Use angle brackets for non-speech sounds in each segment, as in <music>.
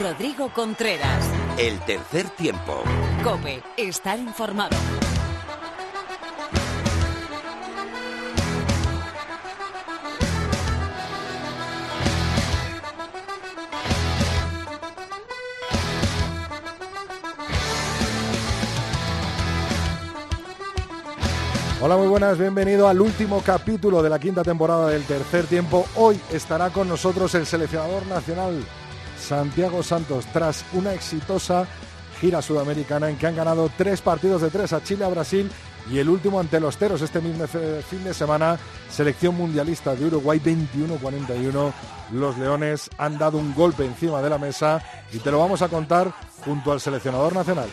Rodrigo Contreras. El tercer tiempo. Cope, estar informado. Hola, muy buenas, bienvenido al último capítulo de la quinta temporada del tercer tiempo. Hoy estará con nosotros el seleccionador nacional Santiago Santos tras una exitosa gira sudamericana en que han ganado tres partidos de tres a Chile, a Brasil y el último ante los Teros este mismo fin de semana, selección mundialista de Uruguay 21-41. Los Leones han dado un golpe encima de la mesa y te lo vamos a contar junto al seleccionador nacional.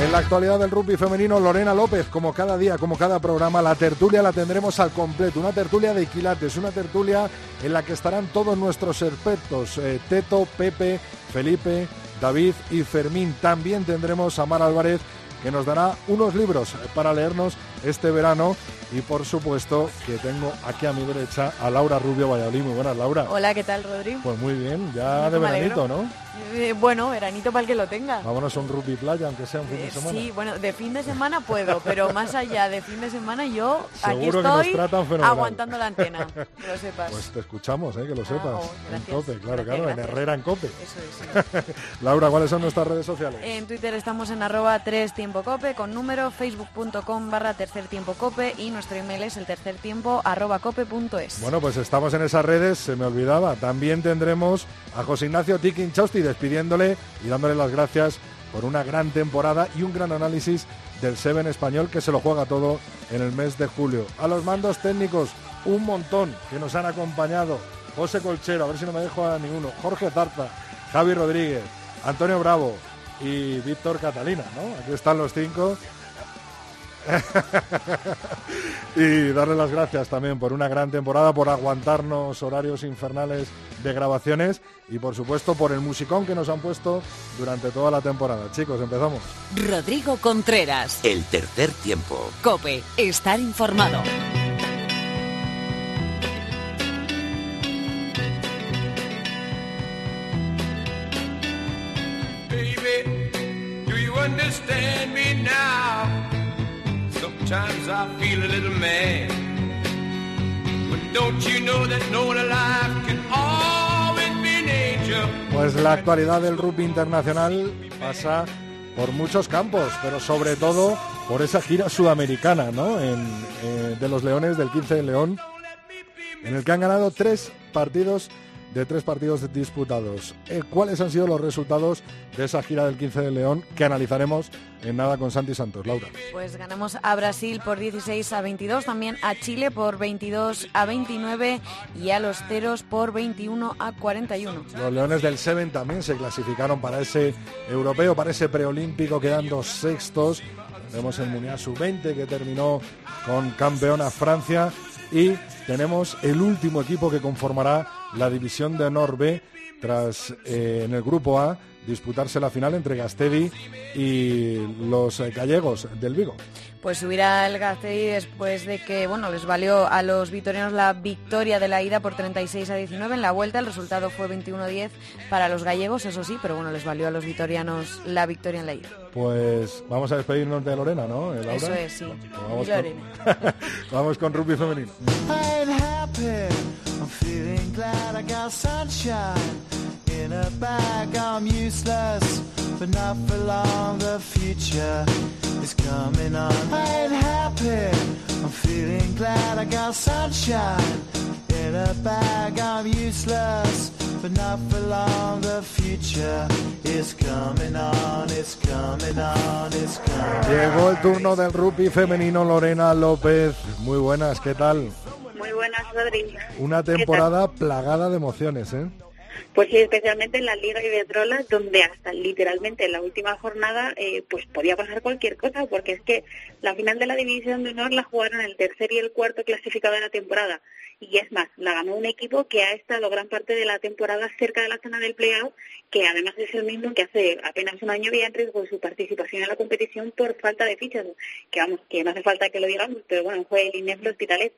En la actualidad del rugby femenino, Lorena López, como cada día, como cada programa, la tertulia la tendremos al completo. Una tertulia de quilates, una tertulia en la que estarán todos nuestros expertos, eh, Teto, Pepe, Felipe, David y Fermín. También tendremos a Mar Álvarez, que nos dará unos libros para leernos este verano. Y por supuesto que tengo aquí a mi derecha a Laura Rubio Valladolid. Muy buenas, Laura. Hola, ¿qué tal, Rodrigo? Pues muy bien, ya de veranito, ¿no? Eh, bueno, veranito para el que lo tenga. Vámonos a un rugby playa, aunque sea un fin de Eh, semana. sí, bueno, de fin de semana puedo, pero más allá de fin de semana yo aquí Seguro que nos estoy tratan fenomenal. aguantando la antena, <laughs> que lo sepas. Pues te escuchamos, ¿eh? que lo Ah, sepas. oh, en. Cope, claro, Gracias, claro, en. Herrera en Cope. Eso es. sí. <laughs> Laura, ¿cuáles son nuestras redes sociales? En Twitter estamos en arroba 3 tiempo cope con número, facebook.com barra tercer tiempo cope y nuestro email es el tercer tiempo arroba cope punto es. Bueno, pues estamos en esas redes, se me olvidaba. También tendremos a José Ignacio Tikin Chausti despidiéndole y dándole las gracias por una gran temporada y un gran análisis del Seven español que se lo juega todo en el mes de julio. A los mandos técnicos, un montón que nos han acompañado. José Colchero, a ver si no me dejo a ninguno. Jorge Zarza, Javi Rodríguez, Antonio Bravo y Víctor Catalina, ¿no? Aquí están los cinco. <laughs> y darle las gracias también por una gran temporada, por aguantarnos horarios infernales de grabaciones y por supuesto por el musicón que nos han puesto durante toda la temporada. Chicos, empezamos. Rodrigo Contreras. El tercer tiempo. Cope, estar informado. Baby, do you understand me now? Pues la actualidad del rugby internacional pasa por muchos campos, pero sobre todo por esa gira sudamericana, ¿no? En, eh, de los Leones del 15 de León, en el que han ganado tres partidos de tres partidos disputados. Eh, ¿Cuáles han sido los resultados de esa gira del 15 de León que analizaremos en nada con Santi Santos? Laura. Pues ganamos a Brasil por 16 a 22, también a Chile por 22 a 29 y a los Ceros por 21 a 41. Los Leones del Seven también se clasificaron para ese europeo, para ese preolímpico, quedando sextos. Tenemos el Mundial Sub-20 que terminó con campeona Francia y tenemos el último equipo que conformará la división de honor tras eh, en el grupo A disputarse la final entre Gastedi y los eh, gallegos del Vigo. Pues subirá el Gasteiz después de que bueno les valió a los vitorianos la victoria de la ida por 36 a 19 en la vuelta. El resultado fue 21 a 10 para los gallegos, eso sí, pero bueno, les valió a los vitorianos la victoria en la ida. Pues vamos a despedirnos de Lorena, ¿no? Eh, Laura? Eso es, sí. Vamos, Lorena. con, <laughs> vamos con rugby femenino. In a bag. I'm useless, but not for long. The future is coming on. I ain't happy. I'm feeling glad I got sunshine in a bag. I'm useless, but not for long. The future is coming on. It's coming on. It's coming. Llegó el turno del rugby femenino Lorena López. Muy buenas, ¿qué tal? Muy buenas, Rodri. Una temporada plagada de emociones, ¿eh? Pues sí, especialmente en la Liga Iberdrola, donde hasta literalmente en la última jornada eh, pues podía pasar cualquier cosa, porque es que la final de la División de Honor la jugaron el tercer y el cuarto clasificado de la temporada. Y es más, la ganó un equipo que ha estado gran parte de la temporada cerca de la zona del playout, que además es el mismo que hace apenas un año había en riesgo su participación en la competición por falta de fichas, que vamos, que no hace falta que lo digamos, pero bueno, fue el INEF Hospitalet.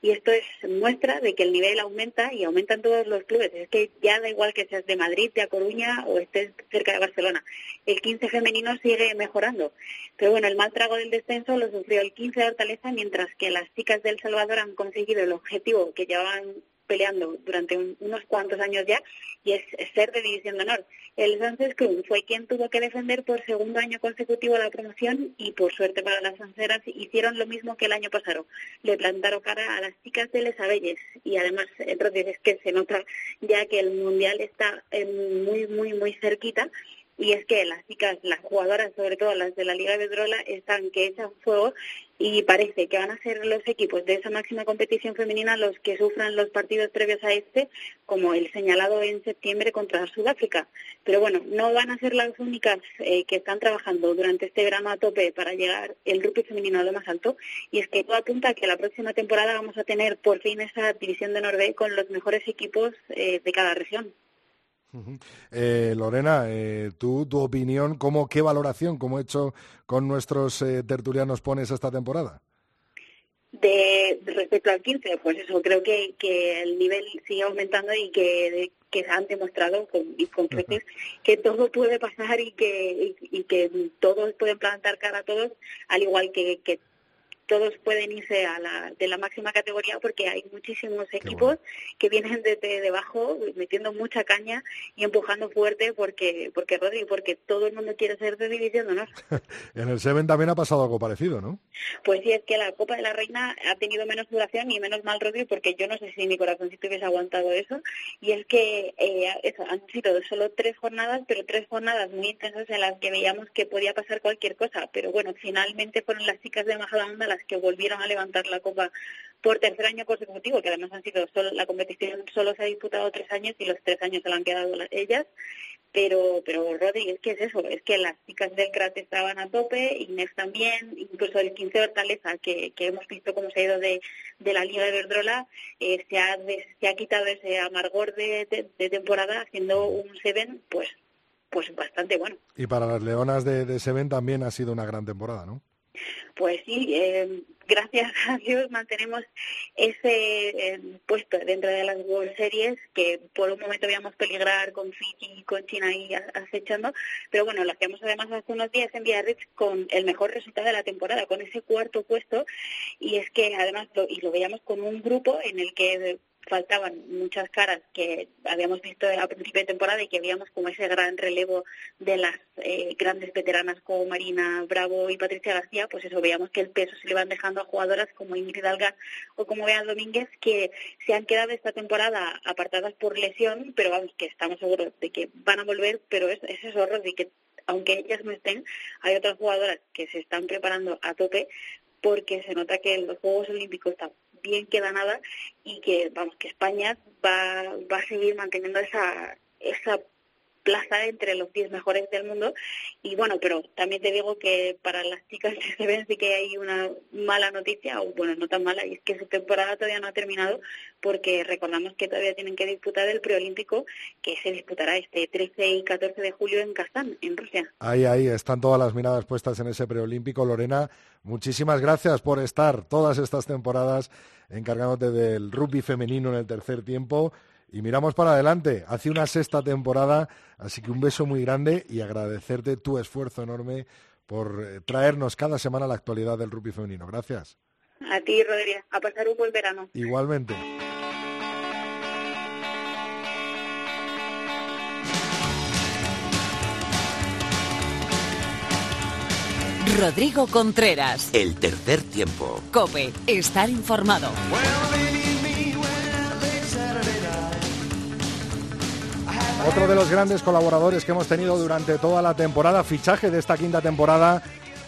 Y esto es muestra de que el nivel aumenta y aumentan todos los clubes. Es que ya da igual que seas de Madrid, de A Coruña o estés cerca de Barcelona. El 15 femenino sigue mejorando. Pero bueno, el mal trago del descenso lo sufrió el 15 de Hortaleza, mientras que las chicas del Salvador han conseguido el objetivo que llevaban peleando durante unos cuantos años ya y es, ser de división de honor. El Sánchez Club fue quien tuvo que defender por segundo año consecutivo la promoción y por suerte para las Sanceras hicieron lo mismo que el año pasado. Le plantaron cara a las chicas de Les Abelles y además entonces es que se nota ya que el Mundial está muy, muy, muy cerquita y es que las chicas, las jugadoras, sobre todo las de la Liga de Drola, están que echan fuego y parece que van a ser los equipos de esa máxima competición femenina los que sufran los partidos previos a este, como el señalado en septiembre contra Sudáfrica. Pero bueno, no van a ser las únicas eh, que están trabajando durante este verano a tope para llegar el rugby femenino a lo más alto, y es que todo apunta a que la próxima temporada vamos a tener por fin esa división de Noruega con los mejores equipos eh, de cada región. Eh, Lorena, eh, tú, tu opinión, ¿cómo, ¿qué valoración, como he hecho con nuestros eh, tertulianos, pones esta temporada? De, respecto al 15, pues eso, creo que, que el nivel sigue aumentando y que, que han demostrado con, y con creces que todo puede pasar y que, y, que todos pueden plantar cara a todos, al igual que, que todos pueden irse a la, de la máxima categoría porque hay muchísimos equipos que vienen desde debajo metiendo mucha caña y empujando fuerte porque porque Rodri, porque todo el mundo quiere ser de división de honor. <laughs> en el Seven también ha pasado algo parecido, ¿no? Pues sí, es que la Copa de la Reina ha tenido menos duración y menos mal Rodri porque yo no sé si mi corazoncito hubiese aguantado eso y es que eh, eso, han sido solo tres jornadas, pero tres jornadas muy intensas en las que veíamos que podía pasar cualquier cosa, pero bueno, finalmente fueron las chicas de Majadahonda las que volvieron a levantar la Copa por tercer año consecutivo, que además han sido solo, la competición solo se ha disputado tres años y los tres años se la han quedado ellas. Pero, pero Rodri, es que es eso, es que las chicas del CRAT estaban a tope, Inés también, incluso el 15 de Hortaleza, que, que hemos visto cómo se ha ido de, de la Liga de Verdrola, eh, se, ha, se ha quitado ese amargor de, de, temporada haciendo un Seven, pues, pues bastante bueno. Y para las Leonas de, de Seven también ha sido una gran temporada, ¿no? Pues sí, eh, gracias a Dios mantenemos ese eh, puesto dentro de las World Series que por un momento veíamos peligrar con Fiji y con China ahí acechando, pero bueno, lo hacíamos además hace unos días en Biarritz con el mejor resultado de la temporada, con ese cuarto puesto y es que además y lo veíamos con un grupo en el que faltaban muchas caras que habíamos visto a principio de temporada y que veíamos como ese gran relevo de las eh, grandes veteranas como Marina Bravo y Patricia García, pues eso, veíamos que el peso se le van dejando a jugadoras como Ingrid Algar o como Bea Domínguez que se han quedado esta temporada apartadas por lesión, pero vamos, que estamos seguros de que van a volver, pero es, es eso, de que aunque ellas no estén, hay otras jugadoras que se están preparando a tope porque se nota que los Juegos Olímpicos bien queda nada y que vamos que España va, va a seguir manteniendo esa esa plaza entre los 10 mejores del mundo. Y bueno, pero también te digo que para las chicas de Seven sí que hay una mala noticia, o bueno, no tan mala, y es que su temporada todavía no ha terminado porque recordamos que todavía tienen que disputar el preolímpico que se disputará este 13 y 14 de julio en Kazán, en Rusia. Ahí, ahí, están todas las miradas puestas en ese preolímpico. Lorena, muchísimas gracias por estar todas estas temporadas encargándote del rugby femenino en el tercer tiempo y miramos para adelante. Hace una sexta temporada, así que un beso muy grande y agradecerte tu esfuerzo enorme por eh, traernos cada semana la actualidad del rugby femenino. Gracias. A ti, Rodríguez. A pasar un buen verano. Igualmente. Rodrigo Contreras. El tercer tiempo. Cope. Estar informado. Otro de los grandes colaboradores que hemos tenido durante toda la temporada, fichaje de esta quinta temporada,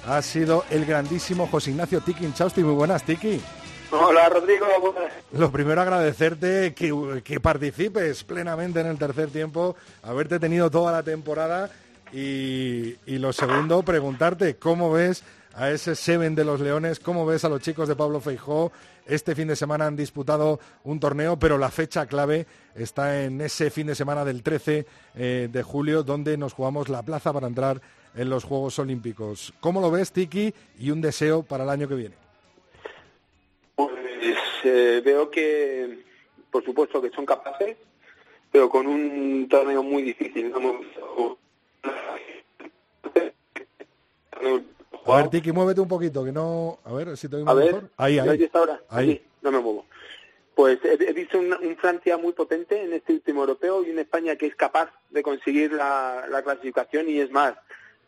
ha sido el grandísimo José Ignacio Tiki Inchausti. Muy buenas, Tiki. Hola Rodrigo. Lo primero agradecerte que, que, participes plenamente en el tercer tiempo, haberte tenido toda la temporada y, y lo segundo, preguntarte cómo ves a ese Seven de los Leones, cómo ves a los chicos de Pablo Feijó. Este fin de semana han disputado un torneo, pero la fecha clave está en ese fin de semana del 13 eh, de julio, donde nos jugamos la plaza para entrar en los Juegos Olímpicos. ¿Cómo lo ves, Tiki? Y un deseo para el año que viene. Pues eh, veo que, por supuesto, que son capaces, pero con un torneo muy difícil. A ver, Tiki, muévete un poquito, que no... A ver, si te ver, mejor. Ahí, ahí. ¿ahí está ahora? Ahí. Aquí, no me muevo. Pues he, he visto un, un Francia muy potente en este último europeo y una España que es capaz de conseguir la, la clasificación y es más,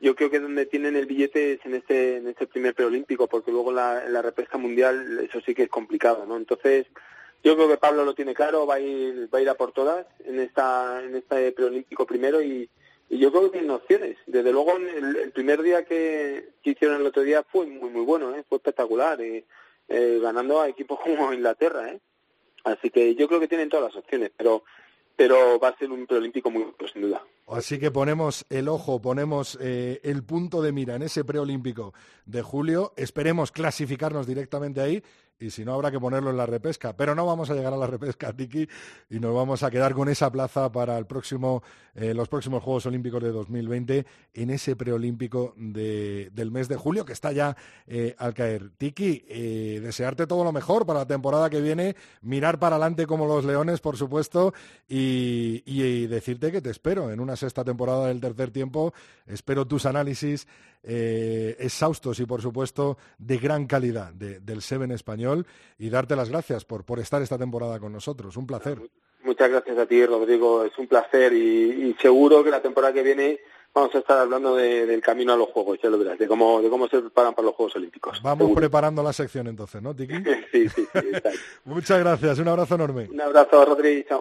yo creo que donde tienen el billete es en este, en este primer preolímpico, porque luego en la, en la repesca mundial eso sí que es complicado, ¿no? Entonces, yo creo que Pablo lo tiene claro, va a ir, va a ir a por todas en esta, en este preolímpico primero y yo creo que tienen opciones. Desde luego, el, el primer día que, hicieron el otro día fue muy, muy bueno, ¿eh? fue espectacular, y, eh, ganando a equipos como Inglaterra. ¿eh? Así que yo creo que tienen todas las opciones, pero pero va a ser un preolímpico muy bueno, sin duda. Así que ponemos el ojo, ponemos eh, el punto de mira en ese preolímpico de julio. Esperemos clasificarnos directamente ahí y si no habrá que ponerlo en la repesca. Pero no vamos a llegar a la repesca, Tiki, y nos vamos a quedar con esa plaza para el próximo, eh, los próximos Juegos Olímpicos de 2020 en ese preolímpico de, del mes de julio que está ya eh, al caer. Tiki, eh, desearte todo lo mejor para la temporada que viene, mirar para adelante como los leones, por supuesto, y, y, y decirte que te espero en una sexta temporada del tercer tiempo. Espero tus análisis eh, exhaustos y, por supuesto, de gran calidad de, del Seven español y darte las gracias por, por estar esta temporada con nosotros. Un placer. Muchas gracias a ti, Rodrigo. Es un placer y, y seguro que la temporada que viene vamos a estar hablando de, del camino a los Juegos, ya lo verás, de cómo, de cómo se preparan para los Juegos Olímpicos. Vamos seguro. preparando la sección entonces, ¿no, Tiki? <laughs> sí, sí, sí. <laughs> Muchas gracias, un abrazo enorme. Un abrazo, Rodrigo. Chao.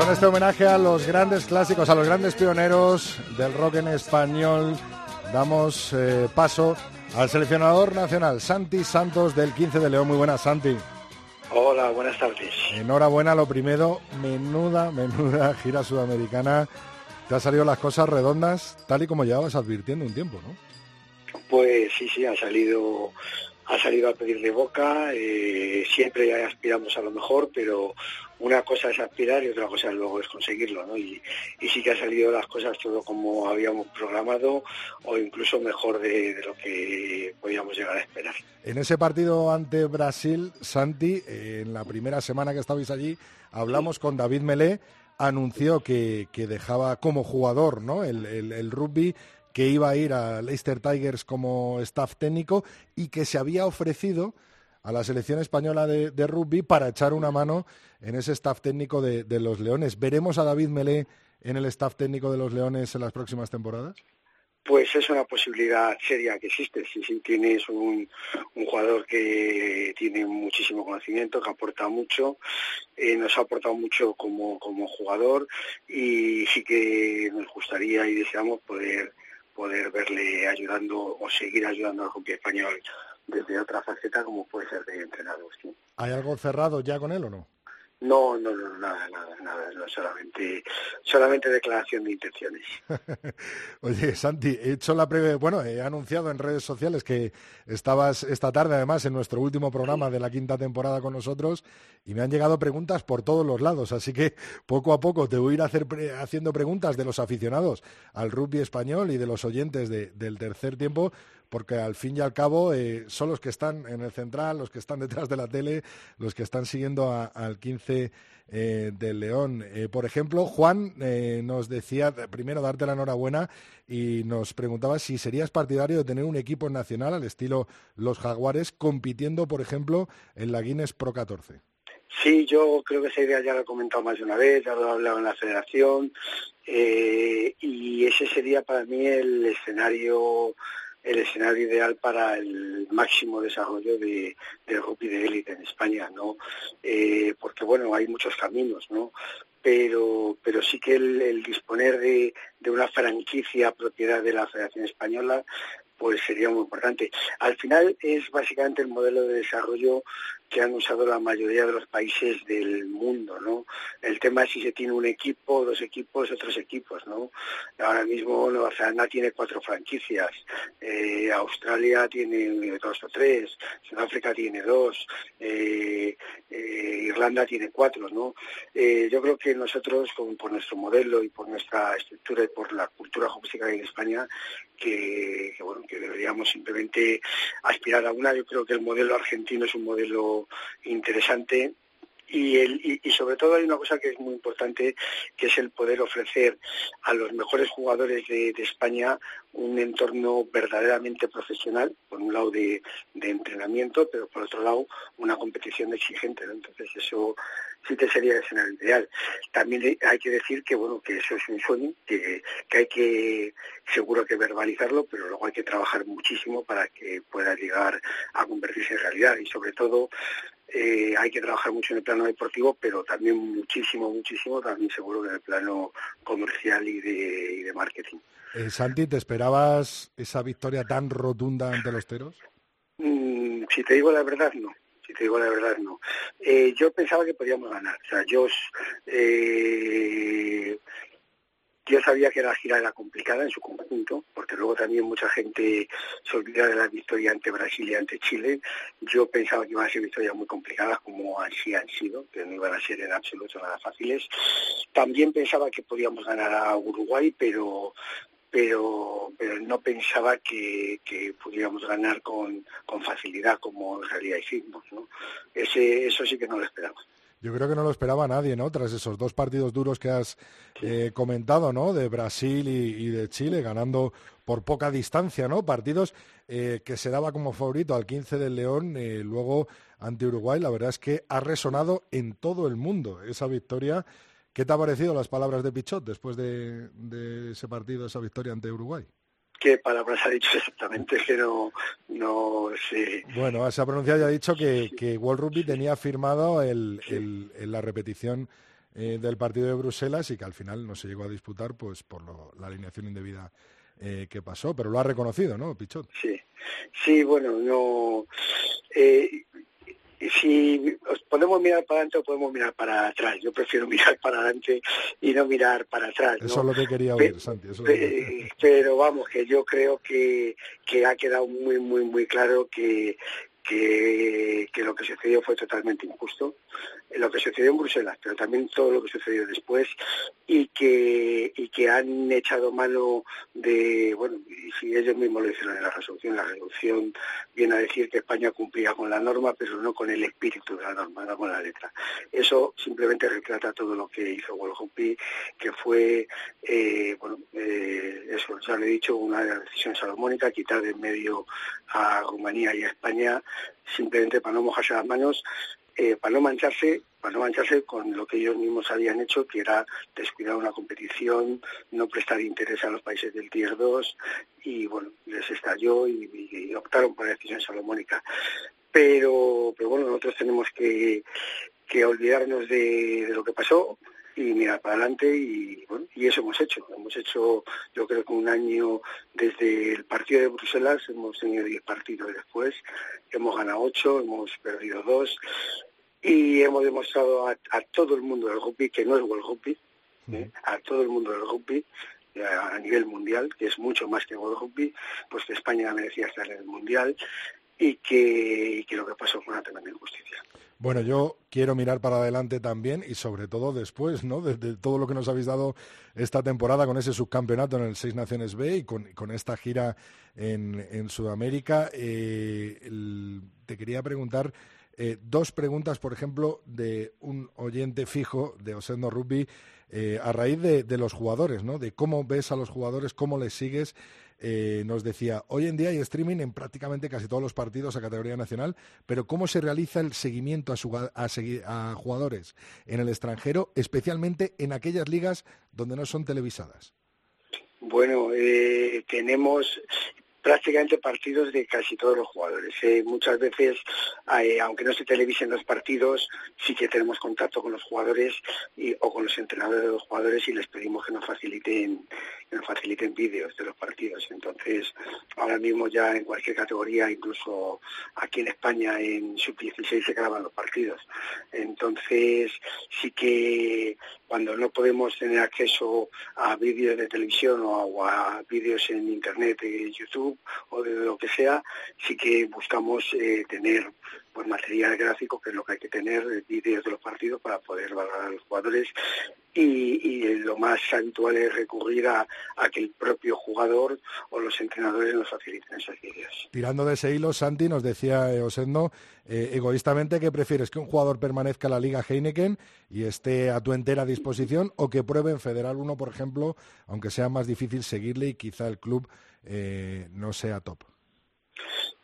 Con este homenaje a los grandes clásicos, a los grandes pioneros del rock en español, damos eh, paso al seleccionador nacional, Santi Santos del 15 de León. Muy buenas, Santi. Hola, buenas tardes. Enhorabuena, lo primero, menuda, menuda <laughs> gira sudamericana. Te han salido las cosas redondas, tal y como llevabas advirtiendo un tiempo, ¿no? Pues sí, sí, ha salido, ha salido a pedir de boca. Eh, siempre aspiramos a lo mejor, pero una cosa es aspirar y otra cosa luego es conseguirlo. Y, sí que ha salido las cosas todo como habíamos programado o incluso mejor de, lo que podíamos llegar a esperar. En ese partido ante Brasil, Santi, en la primera semana que estabais allí, hablamos con David Melé, anunció que, que dejaba como jugador ¿no? el, el, el rugby que iba a ir a Leicester Tigers como staff técnico y que se había ofrecido a la selección española de, rugby para echar una mano en ese staff técnico de, de, los Leones. ¿Veremos a David Melé en el staff técnico de los Leones en las próximas temporadas? Pues es una posibilidad seria que existe. Si, si tienes un, un, jugador que tiene muchísimo conocimiento, que aporta mucho, eh, nos ha aportado mucho como, como jugador y sí que nos gustaría y deseamos poder poder verle ayudando o seguir ayudando al hockey español desde otra faceta como puede ser de entrenador. ¿Hay algo cerrado ya con él o no? No, no, no, nada, nada, nada, no, solamente, solamente declaración de intenciones. <laughs> Oye, Santi, he hecho la breve, bueno, he anunciado en redes sociales que estabas esta tarde además en nuestro último programa de la quinta temporada con nosotros y me han llegado preguntas por todos los lados, así que poco a poco te voy a ir hacer haciendo preguntas de los aficionados al rugby español y de los oyentes del tercer tiempo porque al fin y al cabo eh, son los que están en el central, los que están <laughs> detrás de la tele, los que están siguiendo al 15 eh, del León. Eh, por ejemplo, Juan nos decía, primero darte la enhorabuena y nos preguntaba si serías partidario de tener un equipo nacional al estilo los Jaguares compitiendo, por ejemplo, en la Guinness Pro 14. Sí, yo creo que esa idea ya lo he comentado más de una vez, ya lo he hablado en la federación y ese sería para mí el escenario el escenario ideal para el máximo desarrollo de, del rugby de élite en España, ¿no? Eh, porque bueno, hay muchos caminos, ¿no? Pero, pero sí que el, disponer de, de, una franquicia propiedad de la Federación Española pues sería muy importante. Al final es básicamente el modelo de desarrollo que han usado la mayoría de los países del mundo, ¿no? El tema es si se tiene un equipo, dos equipos, otros equipos, ¿no? Ahora mismo Nueva Zelanda tiene cuatro franquicias, eh, Australia tiene dos o tres, Sudáfrica tiene dos, eh, eh, Irlanda tiene cuatro, ¿no? yo creo que nosotros, por nuestro modelo y por nuestra estructura y por la cultura jurídica en España, que, bueno, que deberíamos simplemente aspirar a una. Yo creo que el modelo argentino es un modelo interesante y, el, y, sobre todo hay una cosa que es muy importante, que es el poder ofrecer a los mejores jugadores de, España un entorno verdaderamente profesional, por un lado de, entrenamiento, pero por otro lado una competición exigente. Entonces eso sí que sería el escenario ideal. También hay que decir que bueno que eso es un sueño, que, que hay que seguro que verbalizarlo, pero luego hay que trabajar muchísimo para que pueda llegar a convertirse en realidad y sobre todo eh, hay que trabajar mucho en el plano deportivo, pero también muchísimo, muchísimo, también seguro que en el plano comercial y de, marketing. Eh, Santi, ¿te esperabas esa victoria tan rotunda ante los teros? Mm, si te digo la verdad, no. Si te digo la verdad, no. Eh, yo pensaba que podíamos ganar. O sea, yo eh, yo sabía que la gira era complicada en su conjunto, porque luego también mucha gente se olvida de la victoria ante Brasil y ante Chile. Yo pensaba que iban a ser victorias muy complicadas, como así han sido, que no iban a ser en absoluto nada fáciles. También pensaba que podíamos ganar a Uruguay, pero pero, no pensaba que, que pudiéramos ganar con, con facilidad, como en realidad hicimos. ¿no? Ese, eso sí que no lo esperaba. Yo creo que no lo esperaba nadie, ¿no? Tras esos dos partidos duros que has eh, comentado, ¿no? De Brasil y, de Chile, ganando por poca distancia, ¿no? Partidos eh, que se daba como favorito al 15 del León, eh, luego ante Uruguay. La verdad es que ha resonado en todo el mundo esa victoria. ¿Qué te ha parecido las palabras de Pichot después de, de ese partido, esa victoria ante Uruguay? Qué palabras ha dicho exactamente, que no, no sé. Bueno, se ha pronunciado y ha dicho que, que World Rugby tenía firmado el, la repetición eh, del partido de Bruselas y que al final no se llegó a disputar pues por la alineación indebida eh, que pasó, pero lo ha reconocido, ¿no, Pichot? Sí, sí, bueno, no. Eh, si podemos mirar para adelante o podemos mirar para atrás. Yo prefiero <laughs> mirar para adelante y no mirar para atrás. Eso es lo que quería oír, Santi. <laughs> pero vamos, que yo creo que, que ha quedado muy, muy, muy claro que, que, que, lo que sucedió fue totalmente injusto, lo que sucedió en Bruselas, pero también todo lo que sucedió después y que, y que han echado mano de, bueno, y si ellos mismos lo hicieron en la resolución, la resolución viene a decir que España cumplía con la norma, pero no con el espíritu de la norma, no con la letra. Eso simplemente retrata todo lo que hizo Wolhopi, que fue, eh, bueno, eh, eso ya lo he dicho, una decisión salomónica, quitar de en medio a Rumanía y a España, simplemente para no mojarse las manos, eh, para no mancharse, para no mancharse con lo que ellos mismos habían hecho, que era descuidar una competición, no prestar interés a los países del Tier 2 y bueno, les estalló y, optaron por la decisión salomónica. Pero, pero bueno, nosotros tenemos que, que olvidarnos de, lo que pasó, y mirar para adelante y bueno, y eso hemos hecho. Hemos hecho, yo creo que un año desde el partido de Bruselas, hemos tenido 10 partidos después, hemos ganado 8, hemos perdido 2 y hemos demostrado a, todo el mundo del rugby que no es World Rugby, ¿eh? a todo el mundo del rugby a nivel mundial, que es mucho más que World Rugby, pues que España merecía estar en el Mundial y que, lo que pasó fue una tremenda injusticia. Bueno, yo quiero mirar para adelante también y sobre todo después, ¿no? De, todo lo que nos habéis dado esta temporada con ese subcampeonato en el Seis Naciones B y con, esta gira en, Sudamérica. Eh, te quería preguntar eh, dos preguntas, por ejemplo, de un oyente fijo de Osendo Rugby eh, a raíz de, los jugadores, ¿no? De cómo ves a los jugadores, cómo les sigues. Eh, nos decía, hoy en día hay streaming en prácticamente casi todos los partidos a categoría nacional, pero ¿cómo se realiza el seguimiento a, jugadores en el extranjero, especialmente en aquellas ligas donde no son televisadas? Bueno, tenemos prácticamente partidos de casi todos los jugadores. Eh, muchas veces, eh, aunque no se televisen los partidos, sí que tenemos contacto con los jugadores o con los entrenadores de los jugadores y les pedimos que nos faciliten, faciliten vídeos de los partidos. Entonces, ahora mismo ya en cualquier categoría, incluso aquí en España en sub-16 se graban los partidos. Entonces, sí que cuando no podemos tener acceso a vídeos de televisión o a, vídeos en internet, de YouTube o de lo que sea, sí que buscamos eh, tener pues material gráfico, que es lo que hay que tener, eh, vídeos de los partidos para poder valorar a los jugadores y, lo más habitual es recurrir a, que el propio jugador o los entrenadores nos faciliten esos vídeos. Tirando de ese hilo, Santi nos decía eh, Osendo, eh, egoístamente, ¿qué prefieres? ¿Que un jugador permanezca en la Liga Heineken y esté a tu entera disposición o que pruebe en Federal 1, por ejemplo, aunque sea más difícil seguirle y quizá el club no sea top?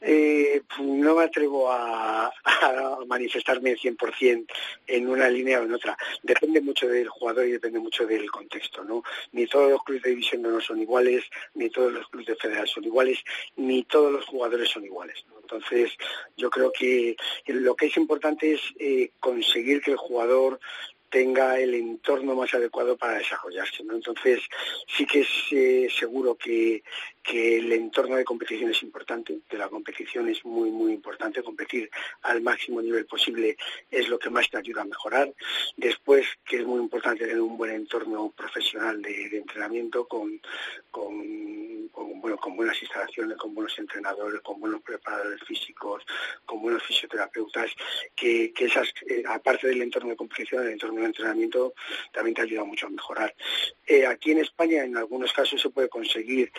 Eh, no me atrevo a, a manifestarme 100% en una línea o en otra. Depende mucho del jugador y depende mucho del contexto, ¿no? Ni todos los clubes de división no son iguales, ni todos los clubes de federal son iguales, ni todos los jugadores son iguales. Entonces, yo creo que lo que es importante es eh, conseguir que el jugador tenga el entorno más adecuado para desarrollarse. ¿no? Entonces, sí que es eh, seguro que, que el entorno de competición es importante, que la competición es muy, muy importante. Competir al máximo nivel posible es lo que más te ayuda a mejorar. Después, que es muy importante tener un buen entorno profesional de, entrenamiento con, con, bueno, con buenas instalaciones, con buenos entrenadores, con buenos preparadores físicos, con buenos fisioterapeutas, que, que esas, eh, aparte del entorno de competición, el entorno de entrenamiento también te ayuda mucho a mejorar. Eh, aquí en España en algunos casos se puede conseguir,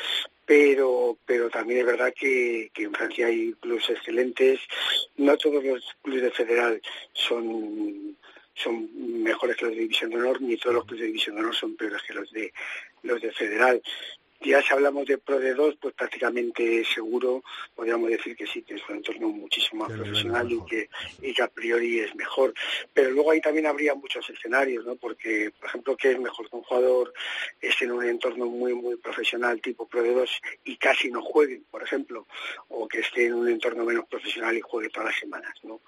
pero, pero también es verdad que, en Francia hay clubes excelentes. No todos los clubes de federal son son mejores que los de división de honor, ni todos los clubes de división de honor son peores que los de los de federal. Ya si hablamos de Pro de 2, pues prácticamente seguro podríamos decir que sí, que es un entorno muchísimo más profesional y que, y que a priori es mejor. Pero luego ahí también habría muchos escenarios, ¿no? Porque, por ejemplo, que es mejor que un jugador esté en un entorno muy, muy profesional tipo Pro de 2 y casi no juegue, por ejemplo, o que esté en un entorno menos profesional y juegue todas las semanas, ¿no?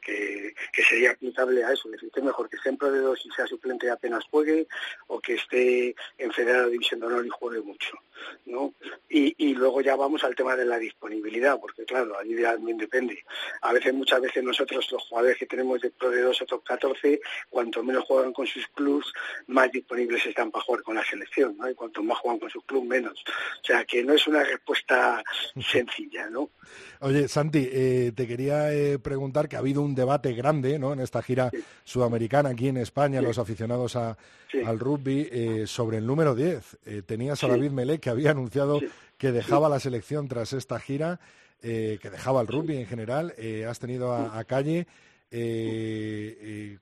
Que, sería aplicable a eso, es decir, que es mejor que esté en Pro de 2 y sea suplente y apenas juegue, o que esté en Federal División de Honor y juegue mucho. ¿No? Y, luego ya vamos al tema de la disponibilidad, porque claro, ahí también depende. A veces, muchas veces nosotros, los jugadores que tenemos de Pro de 2 o Top 14, cuanto menos juegan con sus clubs, más disponibles están para jugar con la selección, ¿no? Y cuanto más juegan con sus clubs, menos. O sea, que no es una respuesta <laughs> sencilla, ¿no? Oye, Santi, eh, te quería eh, preguntar que ha habido un debate grande, ¿no? En esta gira sudamericana aquí en España, los aficionados al rugby, eh, sobre el número 10. tenías a David Melé, que había anunciado que dejaba la selección tras esta gira, que dejaba el rugby en general. has tenido a, Calle.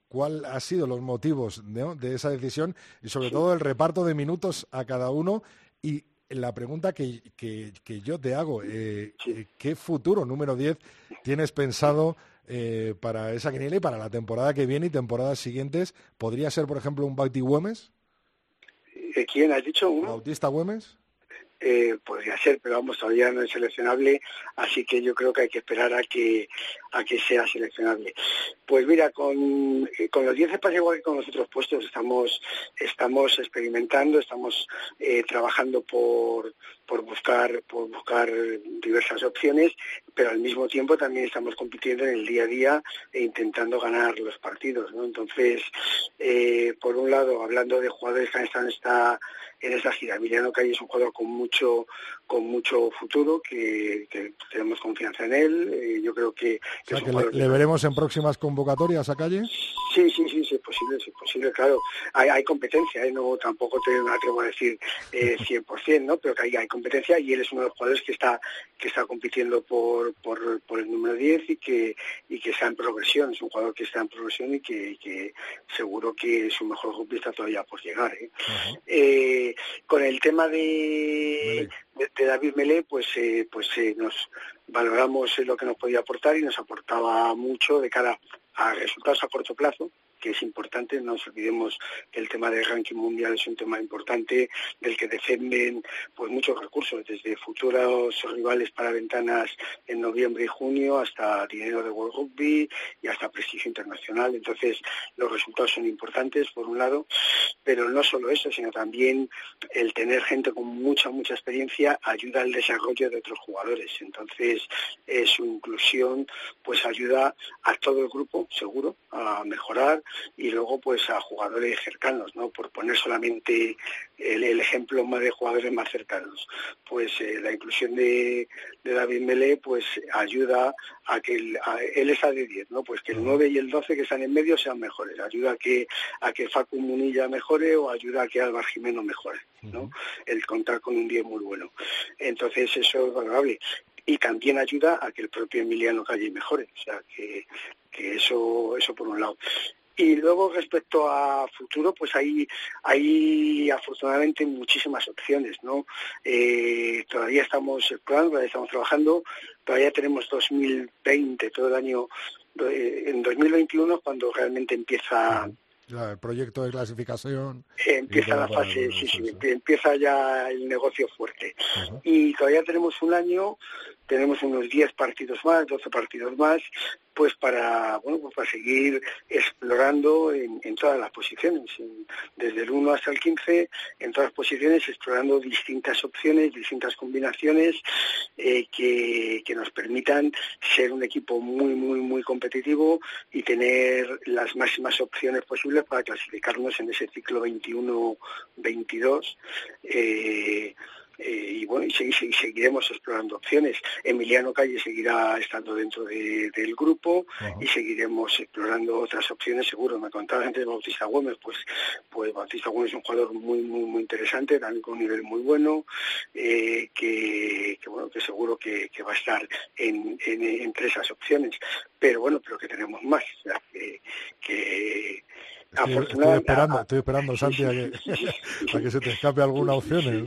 ¿Cuál ha sido los motivos de esa decisión y sobre todo el reparto de minutos a cada uno y la pregunta que, que, yo te hago, eh, ¿qué futuro número 10 tienes pensado eh, para esa quiniela y para la temporada que viene y temporadas siguientes? ¿Podría ser, por ejemplo, un Bauti Güemes? ¿Quién has dicho? ¿Bautista Güemes? eh, podría ser, pero vamos, todavía no es seleccionable, así que yo creo que hay que esperar a que a que sea seleccionable. Pues mira, con, eh, con los 10 pasa igual que con los otros puestos, estamos, estamos experimentando, estamos eh, trabajando por, por buscar por buscar diversas opciones pero al mismo tiempo también estamos compitiendo en el día a día e intentando ganar los partidos ¿no? entonces eh, por un lado hablando de jugadores que están esta en esa gira Emiliano Calle es un jugador con mucho con mucho futuro que, tenemos confianza en él eh, yo creo que, le, veremos en próximas convocatorias a Calle. Sí sí sí sí es posible sí es posible claro. Hay, hay competencia ¿eh? no tampoco te atrevo a decir eh, <laughs> 100% no pero que hay, hay competencia y él es uno de los jugadores que está que está compitiendo por, por, por el número 10 y que y que está en progresión. Es un jugador que está en progresión y que, que seguro que su mejor está todavía por llegar ¿eh? eh con el tema de, de, David Melé pues eh, pues eh, nos valoramos lo que nos podía aportar y nos aportaba mucho de cara a resultados a corto plazo que es importante. No nos olvidemos que el tema del ranking mundial es un tema importante del que defienden pues muchos recursos, desde futuros rivales para ventanas en noviembre y junio hasta dinero de World Rugby y hasta prestigio internacional. Entonces, los resultados son importantes, por un lado, pero no solo eso, sino también el tener gente con mucha, mucha experiencia ayuda al desarrollo de otros jugadores. Entonces, eh, su inclusión pues ayuda a todo el grupo, seguro, a mejorar y luego pues a jugadores cercanos, ¿no? Por poner solamente el, ejemplo más de jugadores más cercanos. Pues eh, la inclusión de, David Melé pues ayuda a que el, él es de 10, ¿no? Pues que el 9 y el 12 que están en medio sean mejores, ayuda a que a que Facu Munilla mejore o ayuda a que Álvaro Jimeno mejore, ¿no? El contar con un 10 muy bueno. Entonces eso es valorable y también ayuda a que el propio Emiliano Calle mejore, o sea que, que eso eso por un lado. Y luego respecto a futuro, pues hay, hay afortunadamente muchísimas opciones, ¿no? Eh, todavía estamos explorando, todavía estamos trabajando, todavía tenemos 2020, todo el año, eh, en 2021 cuando realmente empieza el proyecto de clasificación. Empieza la fase, sí, sí, empieza ya el negocio fuerte. Y todavía tenemos un año, tenemos unos 10 partidos más, 12 partidos más, pues para bueno pues para seguir explorando en, todas las posiciones desde el 1 hasta el 15 en todas las posiciones explorando distintas opciones distintas combinaciones eh, que, que, nos permitan ser un equipo muy muy muy competitivo y tener las máximas opciones posibles para clasificarnos en ese ciclo 21-22 eh, eh, y bueno, y, seguiremos explorando opciones. Emiliano Calle seguirá estando dentro del grupo y seguiremos explorando otras opciones, seguro. Me contaba antes Bautista Gómez, pues, pues Bautista Gómez es un jugador muy, muy, muy interesante, también con un nivel muy bueno, eh, que, bueno, que seguro que, va a estar en, entre esas opciones. Pero bueno, pero que tenemos más, que Estoy, esperando, estoy esperando, Santi, a que, <laughs> que se te escape alguna opción. <laughs>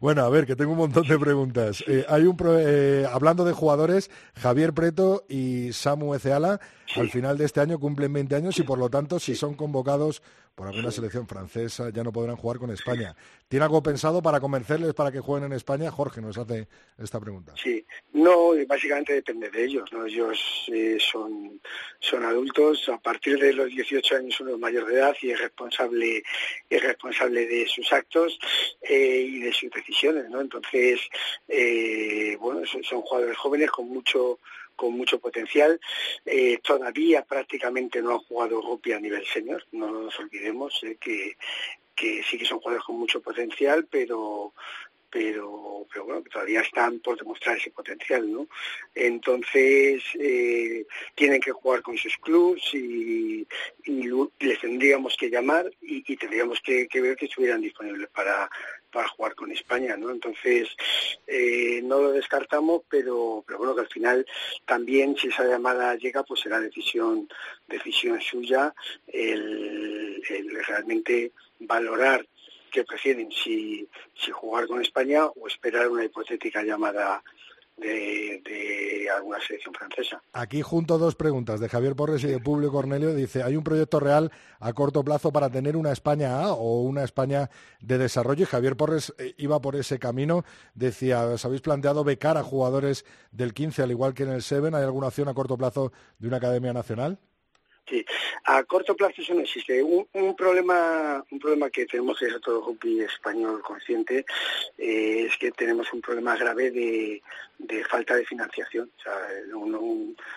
bueno, a ver, que tengo un montón de preguntas. Eh, hay un eh, hablando de jugadores, Javier Preto y Samu Eceala, al final de este año cumplen 20 años y por lo tanto, si son convocados por alguna selección francesa, ya no podrán jugar con España. ¿Tiene algo pensado para convencerles para que jueguen en España? Jorge nos hace esta pregunta. Sí, no, básicamente depende de ellos. ¿no? Ellos eh, son, son adultos, a partir de los 18 años uno es mayor de edad y es responsable, es responsable de sus actos eh, y de sus decisiones. ¿no? Entonces, eh, bueno, son, son jugadores jóvenes con mucho con mucho potencial. Eh, todavía prácticamente no han jugado rugby a nivel senior, no nos olvidemos eh, que, que sí que son jugadores con mucho potencial, pero pero, pero bueno, todavía están por demostrar ese potencial, ¿no? Entonces, eh, tienen que jugar con sus clubs y, les tendríamos que llamar y, tendríamos que, ver que estuvieran disponibles para, para jugar con España, ¿no? Entonces, eh, no lo descartamos, pero, pero bueno, que al final también si esa llamada llega, pues será decisión, decisión suya el, el realmente valorar que prefieren si, si jugar con España o esperar una hipotética llamada de, alguna selección francesa. Aquí junto dos preguntas de Javier Porres y de Publio Cornelio. Dice, ¿hay un proyecto real a corto plazo para tener una España A o una España de desarrollo? Y Javier Porres eh, iba por ese camino. Decía, ¿os habéis planteado becar a jugadores del 15 al igual que en el 7? ¿Hay alguna acción a corto plazo de una academia nacional? Sí, a corto plazo eso no existe. Un, problema, un problema que tenemos que ser todo rugby español consciente eh, es que tenemos un problema grave de, de falta de financiación.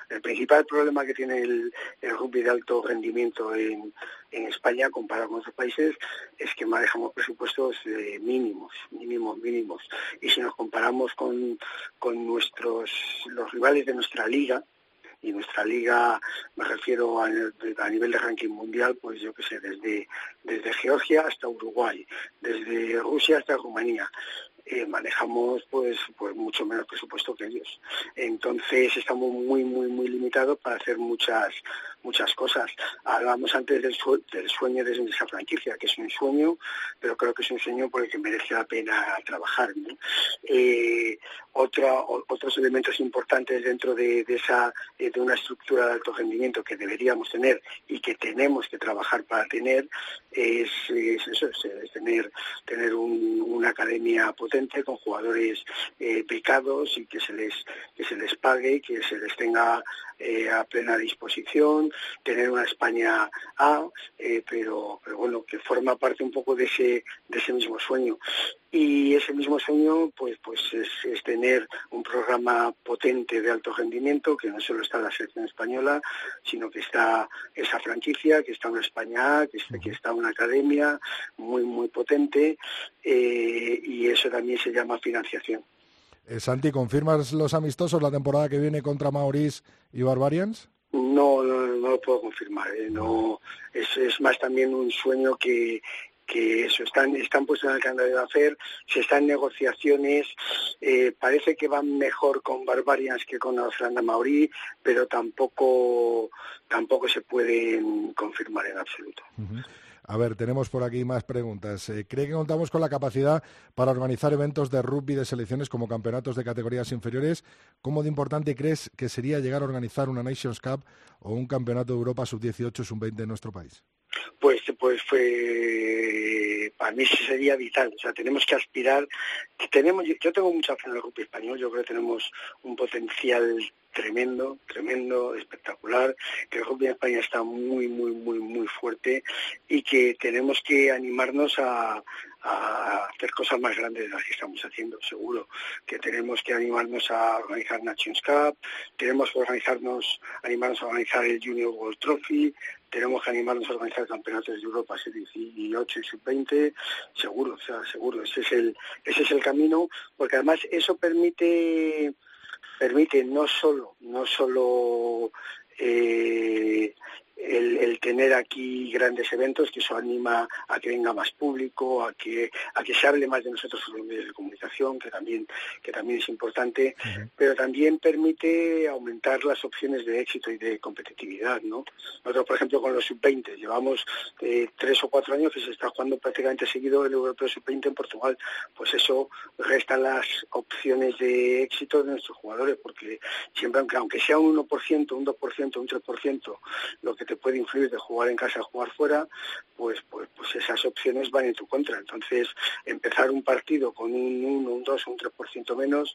El principal problema que tiene el, el rugby de alto rendimiento en, en España comparado con otros países es que manejamos presupuestos eh, mínimos, mínimos, mínimos. Y si nos comparamos con, con nuestros los rivales de nuestra liga, y nuestra liga, me refiero a, nivel de ranking mundial, pues yo qué sé, desde, desde Georgia hasta Uruguay, desde Rusia hasta Rumanía. eh, manejamos pues pues mucho menos presupuesto que ellos entonces estamos muy muy muy limitados para hacer muchas muchas cosas hablábamos antes del, sue- del sueño de esa franquicia que es un sueño pero creo que es un sueño por el que merece la pena trabajar. Eh, otra, otros elementos importantes dentro de, esa eh, de una estructura de alto rendimiento que deberíamos tener y que tenemos que trabajar para tener es, es eso es, tener tener un- una academia potente con jugadores eh, y que se les que se les pague que se les tenga eh, a plena disposición tener una España A eh, pero pero bueno que forma parte un poco de ese de ese mismo sueño. Y ese mismo sueño pues pues es, es tener un programa potente de alto rendimiento que no solo está la selección española sino que está esa franquicia que está una España A, que está, que está una academia muy muy potente eh, y eso también se llama financiación Eh, Santi, ¿confirmas los amistosos la temporada que viene contra Maurice y Barbarians? No, no, no lo puedo confirmar. ¿eh? No, es, es más también un sueño que, que eso están están puestos en el calendario de hacer, se están en negociaciones, eh, parece que van mejor con Barbarians que con Nueva Zelanda Maorí, pero tampoco tampoco se pueden confirmar en absoluto. A ver, tenemos por aquí más preguntas. Eh, ¿Cree que contamos con la capacidad para organizar eventos de rugby de selecciones como campeonatos de categorías inferiores? ¿Cómo de importante crees que sería llegar a organizar una Nations Cup o un campeonato de Europa sub-18 sub-20 en nuestro país? Pues, pues fue, para mí sí sería vital. O sea, tenemos que aspirar. Tenemos, yo, tengo mucha fe en el rugby español. Yo creo que tenemos un potencial tremendo, tremendo, espectacular, que el rugby en España está muy, muy, muy, muy fuerte y que tenemos que animarnos a, a hacer cosas más grandes de las que estamos haciendo, seguro, que tenemos que animarnos a organizar Nations Cup, tenemos que organizarnos, animarnos a organizar el Junior World Trophy, tenemos que animarnos a organizar campeonatos de Europa sub-18 y sub-20, seguro, o sea, seguro, ese es el, ese es el camino, porque además eso permite permite no solo no solo eh, el, el, tener aquí grandes eventos, que eso anima a que venga más público, a que a que se hable más de nosotros en los medios de comunicación, que también que también es importante, uh -huh. pero también permite aumentar las opciones de éxito y de competitividad, ¿no? Nosotros, por ejemplo, con los sub-20 llevamos eh, tres o cuatro años que se está jugando prácticamente seguido el Europeo sub-20 en Portugal, pues eso resta las opciones de éxito de nuestros jugadores, porque siempre, aunque sea un 1%, un 2%, un 3%, lo que te puede influir de jugar en casa a jugar fuera, pues, pues, pues esas opciones van en tu contra. Entonces, empezar un partido con un 1, un 2, un 3% menos,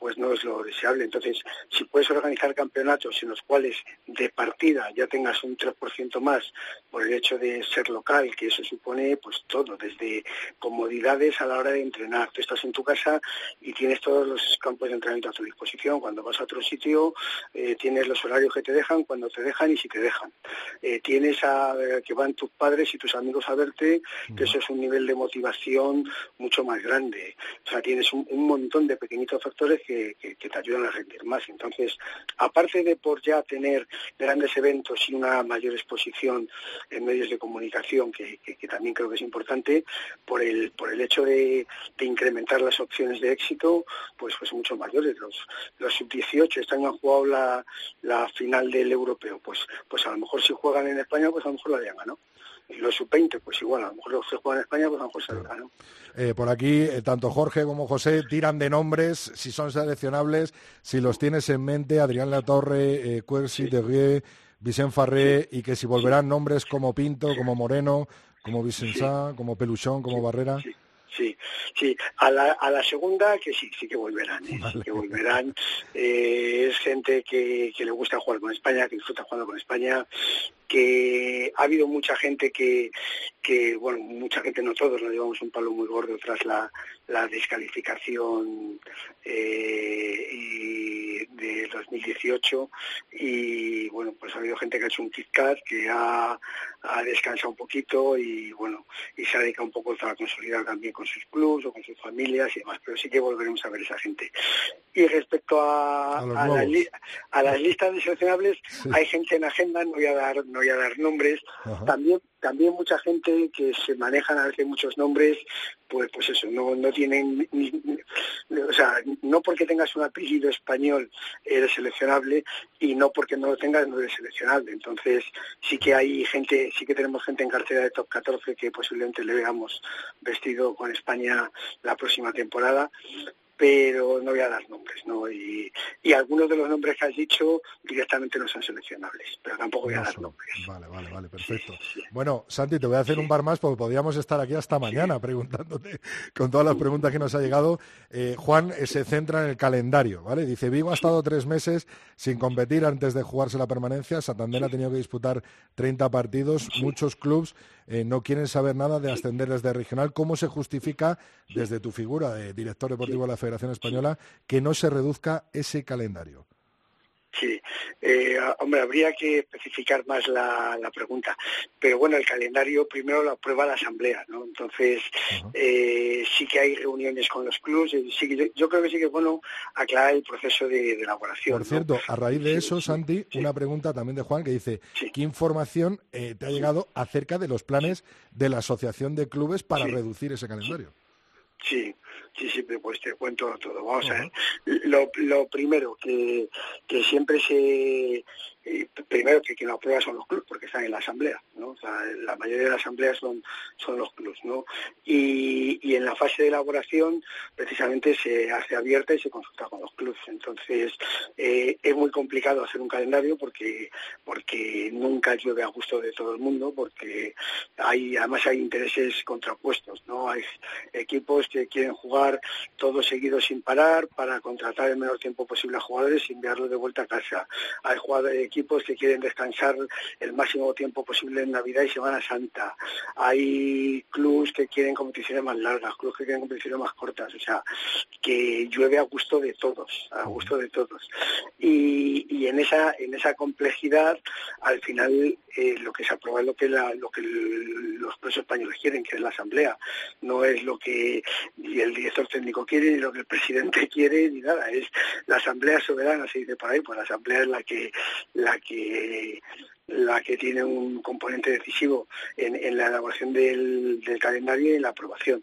pues no es lo deseable. Entonces, si puedes organizar campeonatos en los cuales de partida ya tengas un 3% más por el hecho de ser local, que eso supone pues todo, desde comodidades a la hora de entrenar. Tú estás en tu casa y tienes todos los campos de entrenamiento a tu disposición. Cuando vas a otro sitio, eh, tienes los horarios que te dejan, cuando te dejan y si te dejan. Eh, tienes a que van tus padres y tus amigos a verte, que eso es un nivel de motivación mucho más grande. O sea, tienes un, montón de pequeñitos factores que, te ayudan a rendir más. Entonces, aparte de por ya tener grandes eventos y una mayor exposición en medios de comunicación, que, también creo que es importante, por el, por el hecho de, incrementar las opciones de éxito, pues, pues mucho mayores. Los, los sub-18 este año han jugado la, la final del europeo, pues, pues a lo mejor si juegan en España, pues a lo mejor la hayan ganado. Y los sub-20, pues igual, a lo mejor los que juegan en España, pues a lo mejor se lo ganó. Eh, por aquí, eh, tanto Jorge como José tiran de nombres, si son seleccionables, si los tienes en mente, Adrián Latorre, eh, Quercy, sí. Derrié, Vicente Farré, sí. y que si volverán sí. nombres como Pinto, como Moreno, como Vicensá, como Peluchón, como Barrera. Sí, sí. A la, a la segunda que sí, sí que volverán, ¿eh? sí que volverán. Eh, es gente que, que le gusta jugar con España, que disfruta jugando con España, que ha habido mucha gente que, que bueno, mucha gente, no todos, nos llevamos un palo muy gordo tras la, la descalificación eh, y de 2018 y bueno, pues ha habido gente que ha hecho un Kit Kat, que ha, ha descansado un poquito y bueno, y se ha dedicado un poco a consolidar también con sus clubs o con sus familias y demás, pero sí que volveremos a ver esa gente. Y respecto a, A las, a las <laughs> listas de seleccionables, hay gente en agenda, no voy a dar, no voy a dar nombres, Ajá. también también mucha gente que se manejan a veces muchos nombres pues pues eso no no tienen ni- ni- o sea no porque tengas un apellido español eres seleccionable y no porque no lo tengas no eres seleccionable. Entonces sí que hay gente sí que tenemos gente en cartera de top 14 que posiblemente le veamos vestido con España la próxima temporada pero no voy a dar nombres, ¿no? Y, y algunos de los nombres que has dicho directamente no son seleccionables, pero tampoco voy a dar nombres. Vale, vale, vale, perfecto. Sí, sí, sí. Bueno, Santi, te voy a hacer un bar más porque podríamos estar aquí hasta mañana preguntándote con todas las preguntas que nos ha llegado. Eh, Juan eh, se centra en el calendario, ¿vale? Dice, Vigo ha estado tres meses sin competir antes de jugarse la permanencia. Santander ha tenido que disputar 30 partidos. Muchos clubes eh, no quieren saber nada de ascender desde regional. ¿Cómo se justifica desde tu figura de director deportivo de la Federación Española que no se reduzca ese calendario? Sí, eh, hombre, habría que especificar más la, la pregunta. Pero bueno, el calendario primero lo aprueba la Asamblea, ¿no? Entonces, eh, sí que hay reuniones con los clubes. eh, sí yo, yo creo que sí que es bueno aclarar el proceso de, de elaboración. Por ¿no? cierto, a raíz de Sí, eso, sí, Santi, una pregunta también de Juan que dice. ¿qué información eh, te ha llegado acerca de los planes de la Asociación de Clubes para reducir ese calendario? Sí, sí, sí, pues te cuento todo. Vamos a ver. Lo, lo primero, que, que siempre se... eh, primero que quien lo aprueba son los clubes, porque están en la asamblea, ¿no? O sea, la mayoría de la asamblea son, son los clubes, ¿no? Y, y en la fase de elaboración, precisamente se hace abierta y se consulta con los clubes. Entonces, eh, es muy complicado hacer un calendario porque, porque nunca llueve a gusto de todo el mundo, porque hay, además hay intereses contrapuestos, ¿no? Hay equipos que quieren jugar todo seguido sin parar para contratar el menor tiempo posible a jugadores y enviarlos de vuelta a casa. Hay jugadores, equipos que quieren descansar el máximo tiempo posible en Navidad y Semana Santa. Hay clubes que quieren competiciones más largas, clubes que quieren competiciones más cortas. O sea, que llueve a gusto de todos, a gusto de todos. Y, y en esa en esa complejidad, al final eh, lo que se aprueba es lo que la- lo que el- los presos españoles quieren, que es la asamblea. No es lo que ni el director técnico quiere, ni lo que el presidente <laughs> quiere, ni nada. Es la asamblea soberana, se dice por ahí, pues la asamblea es la que la que la que tiene un componente decisivo en, en la elaboración del, del calendario y la aprobación.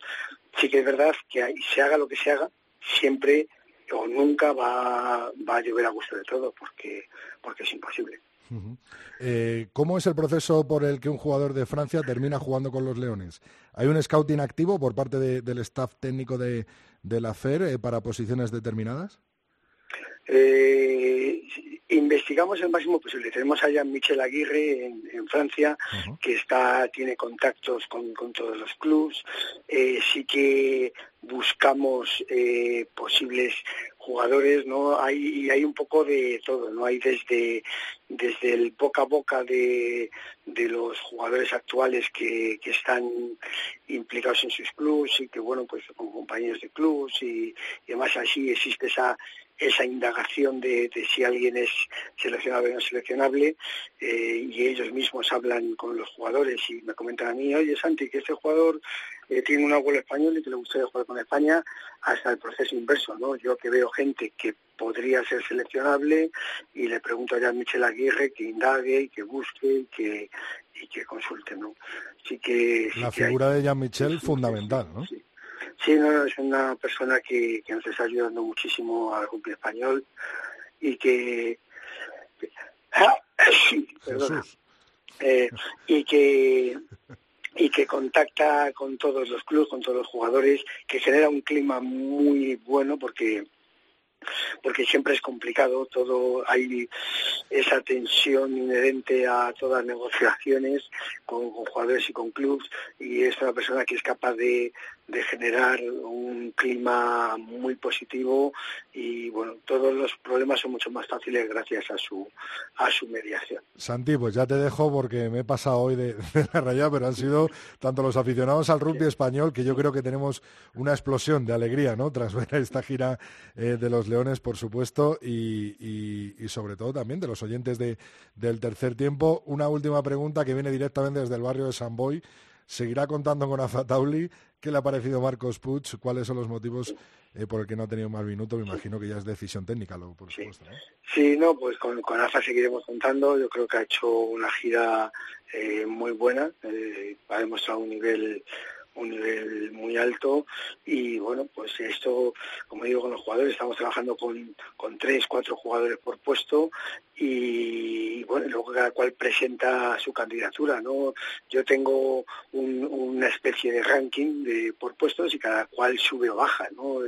Sí que es verdad que se haga lo que se haga, siempre o nunca va, va a llover a gusto de todo, porque, porque es imposible. Eh, ¿Cómo es el proceso por el que un jugador de Francia termina jugando con los Leones? ¿Hay un scouting activo por parte de- del staff técnico de, de la FER eh, para posiciones determinadas? Eh, investigamos el máximo posible. Tenemos allá a Michel Aguirre en, en Francia, que está tiene contactos con, con todos los clubs. Eh, sí que buscamos eh, posibles jugadores, ¿no? Hay, y hay un poco de todo, ¿no? Hay desde, desde el boca a boca de, de los jugadores actuales que, que están implicados en sus clubs y que, bueno, pues con compañeros de clubs y, y además así existe esa esa indagación de, de si alguien es seleccionable o no seleccionable eh, y ellos mismos hablan con los jugadores y me comentan a mí, oye Santi, que este jugador eh, tiene un abuelo español y que le gustaría jugar con España hasta el proceso inverso, ¿no? Yo que veo gente que podría ser seleccionable y le pregunto allá a Michel Aguirre que indague y que busque y que, y que consulte, ¿no? Así que, sí La que hay- figura de Jean-Michel, fundamental, ¿no? sí. Sí, no, no, es una persona que, que nos está ayudando muchísimo al rugby español y que... Sí, <coughs> perdona. Eh, y que y que contacta con todos los clubes, con todos los jugadores, que genera un clima muy bueno porque porque siempre es complicado, todo hay esa tensión inherente a todas las negociaciones con, con jugadores y con clubes y es una persona que es capaz de, de generar un clima muy positivo y bueno, todos los problemas son mucho más fáciles gracias a su a su mediación. Santi, pues ya te dejo porque me he pasado hoy de, <laughs> la raya, pero han sido tanto los aficionados al rugby español que yo creo que tenemos una explosión de alegría, ¿no? Tras ver esta gira eh, de los Leones, por supuesto, y, y, sobre todo también de los oyentes de, del tercer tiempo. Una última pregunta que viene directamente desde el barrio de San Boy. ¿Seguirá contando con Azatauli? ¿Qué le ha parecido Marcos Puig? ¿Cuáles son los motivos eh, por el que no ha tenido más minutos? Me imagino que ya es decisión técnica, lo, por supuesto. Sí, no, pues con, con AFA seguiremos contando. Yo creo que ha hecho una gira eh, muy buena. Eh, ha demostrado un nivel un nivel muy alto y bueno, pues esto, como digo, con los jugadores estamos trabajando con, con tres, cuatro jugadores por puesto y bueno, luego cada cual presenta su candidatura, ¿no? Yo tengo una especie de ranking de por puestos y cada cual sube o baja, ¿no?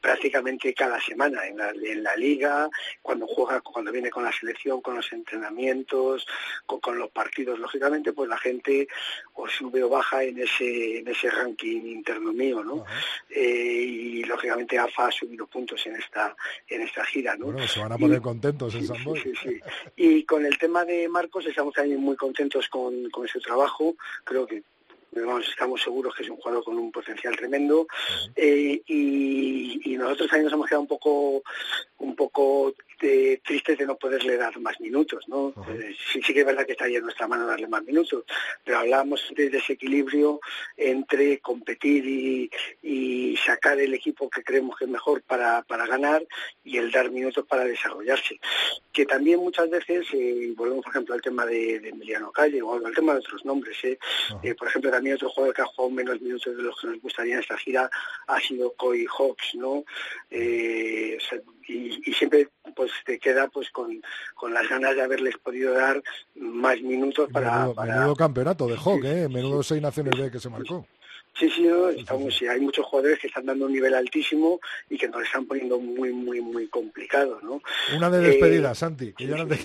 prácticamente cada semana en la, en la liga, cuando juega, cuando viene con la selección, con los entrenamientos, con, los partidos, lógicamente, pues la gente o sube o baja en ese, en ese ranking interno mío, ¿no? Eh, y lógicamente AFA ha subido puntos en esta, en esta gira, ¿no? Bueno, se van a poner contentos en San sí, sí, y con el tema de Marcos estamos también muy contentos con, con ese trabajo. Creo que estamos seguros que es un jugador con un potencial tremendo eh, y, y, nosotros también nos hemos quedado un poco un poco de, tristes de no poderle dar más minutos, ¿no? Eh, sí, sí que es verdad que está ahí en nuestra mano darle más minutos, pero hablábamos de ese equilibrio entre competir y, y, sacar el equipo que creemos que es mejor para, para ganar y el dar minutos para desarrollarse. Que también muchas veces, eh, volvemos por ejemplo al tema de, Emiliano Calle o al tema de otros nombres, ¿eh? eh por ejemplo también otro jugador que ha jugado menos minutos de los que nos gustaría en esta gira ha sido Coy Hawks, ¿no? Eh, y, siempre pues te queda pues con, con, las ganas de haberles podido dar más minutos para... Menudo, para... campeonato de Hawk, ¿eh? Menudo seis naciones B que se marcó. Sí, sí, estamos, sí, hay muchos jugadores que están dando un nivel altísimo y que nos están poniendo muy, muy, muy complicado, ¿no? Una de despedida, eh, Santi, que ya no te...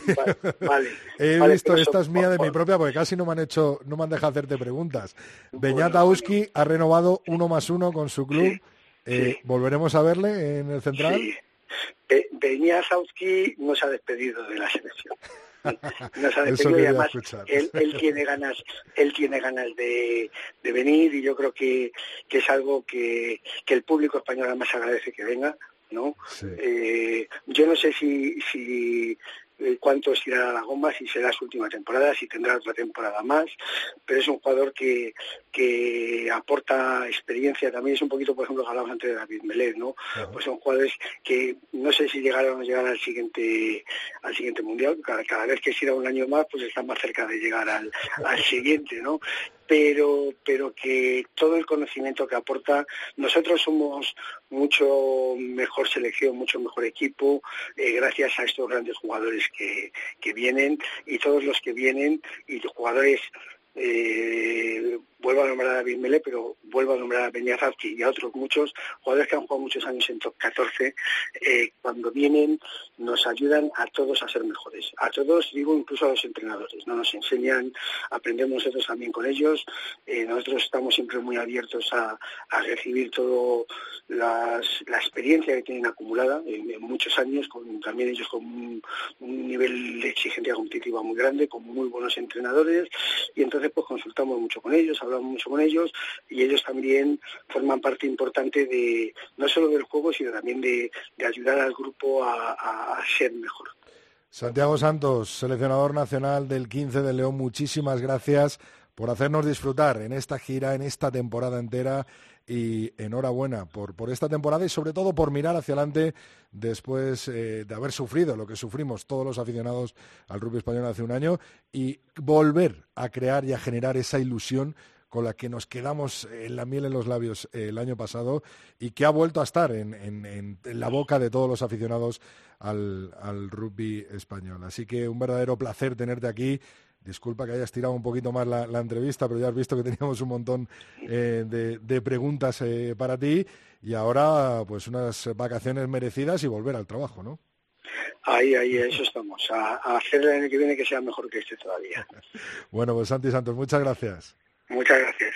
vale, <laughs> He visto, esta es mía de mi propia porque casi no me han hecho, no me han dejado hacerte preguntas. Beñat Auski ha renovado uno más uno con su club. Eh, ¿Volveremos a verle en el central? Sí. Beñat Auski no se ha despedido de la selección. nos ha <laughs> despedido y además él, él, tiene ganas él tiene ganas de, de venir y yo creo que, que es algo que, que, el público español además agradece que venga no eh, yo no sé si si eh, cuánto estirará la goma, si será su última temporada, si tendrá otra temporada más, pero es un jugador que, que aporta experiencia también, es un poquito, por ejemplo, que hablamos antes de David Melet, ¿no? Pues son jugadores que no sé si llegarán o no llegarán al siguiente, al siguiente mundial, cada, cada vez que siga un año más, pues están más cerca de llegar al, al siguiente, ¿no? Pero, pero que todo el conocimiento que aporta, nosotros somos mucho mejor selección, mucho mejor equipo, eh, gracias a estos grandes jugadores que, que vienen y todos los que vienen y jugadores eh, vuelvo a nombrar a David Mele, pero vuelvo a nombrar a Peñazazki y a otros muchos jugadores que han jugado muchos años en top 14, eh, cuando vienen nos ayudan a todos a ser mejores. A todos, digo, incluso a los entrenadores. No nos enseñan, aprendemos nosotros también con ellos. Eh, nosotros estamos siempre muy abiertos a, recibir toda la experiencia que tienen acumulada en, muchos años, con, también ellos con un, un, nivel de exigencia competitiva muy grande, con muy buenos entrenadores, y entonces pues consultamos mucho con ellos, hablamos mucho con ellos y ellos también forman parte importante de no solo del juego, sino también de, ayudar al grupo a, ser mejor. Santiago Santos, seleccionador nacional del 15 de León, muchísimas gracias por hacernos disfrutar en esta gira, en esta temporada entera y enhorabuena por, por esta temporada y sobre todo por mirar hacia adelante después eh, de haber sufrido lo que sufrimos todos los aficionados al rugby español hace un año y volver a crear y a generar esa ilusión con la que nos quedamos en la miel en los labios eh, el año pasado y que ha vuelto a estar en, la boca de todos los aficionados al, rugby español. Así que un verdadero placer tenerte aquí. Disculpa que hayas tirado un poquito más la, entrevista, pero ya has visto que <laughs> teníamos un montón eh, de, preguntas eh, para ti y ahora pues unas vacaciones merecidas y volver al trabajo, ¿no? Ahí, ahí, eso estamos. A, a hacer el año que viene que sea mejor que este todavía. <laughs> bueno, pues Santi Santos, muchas gracias. Muchas gracias.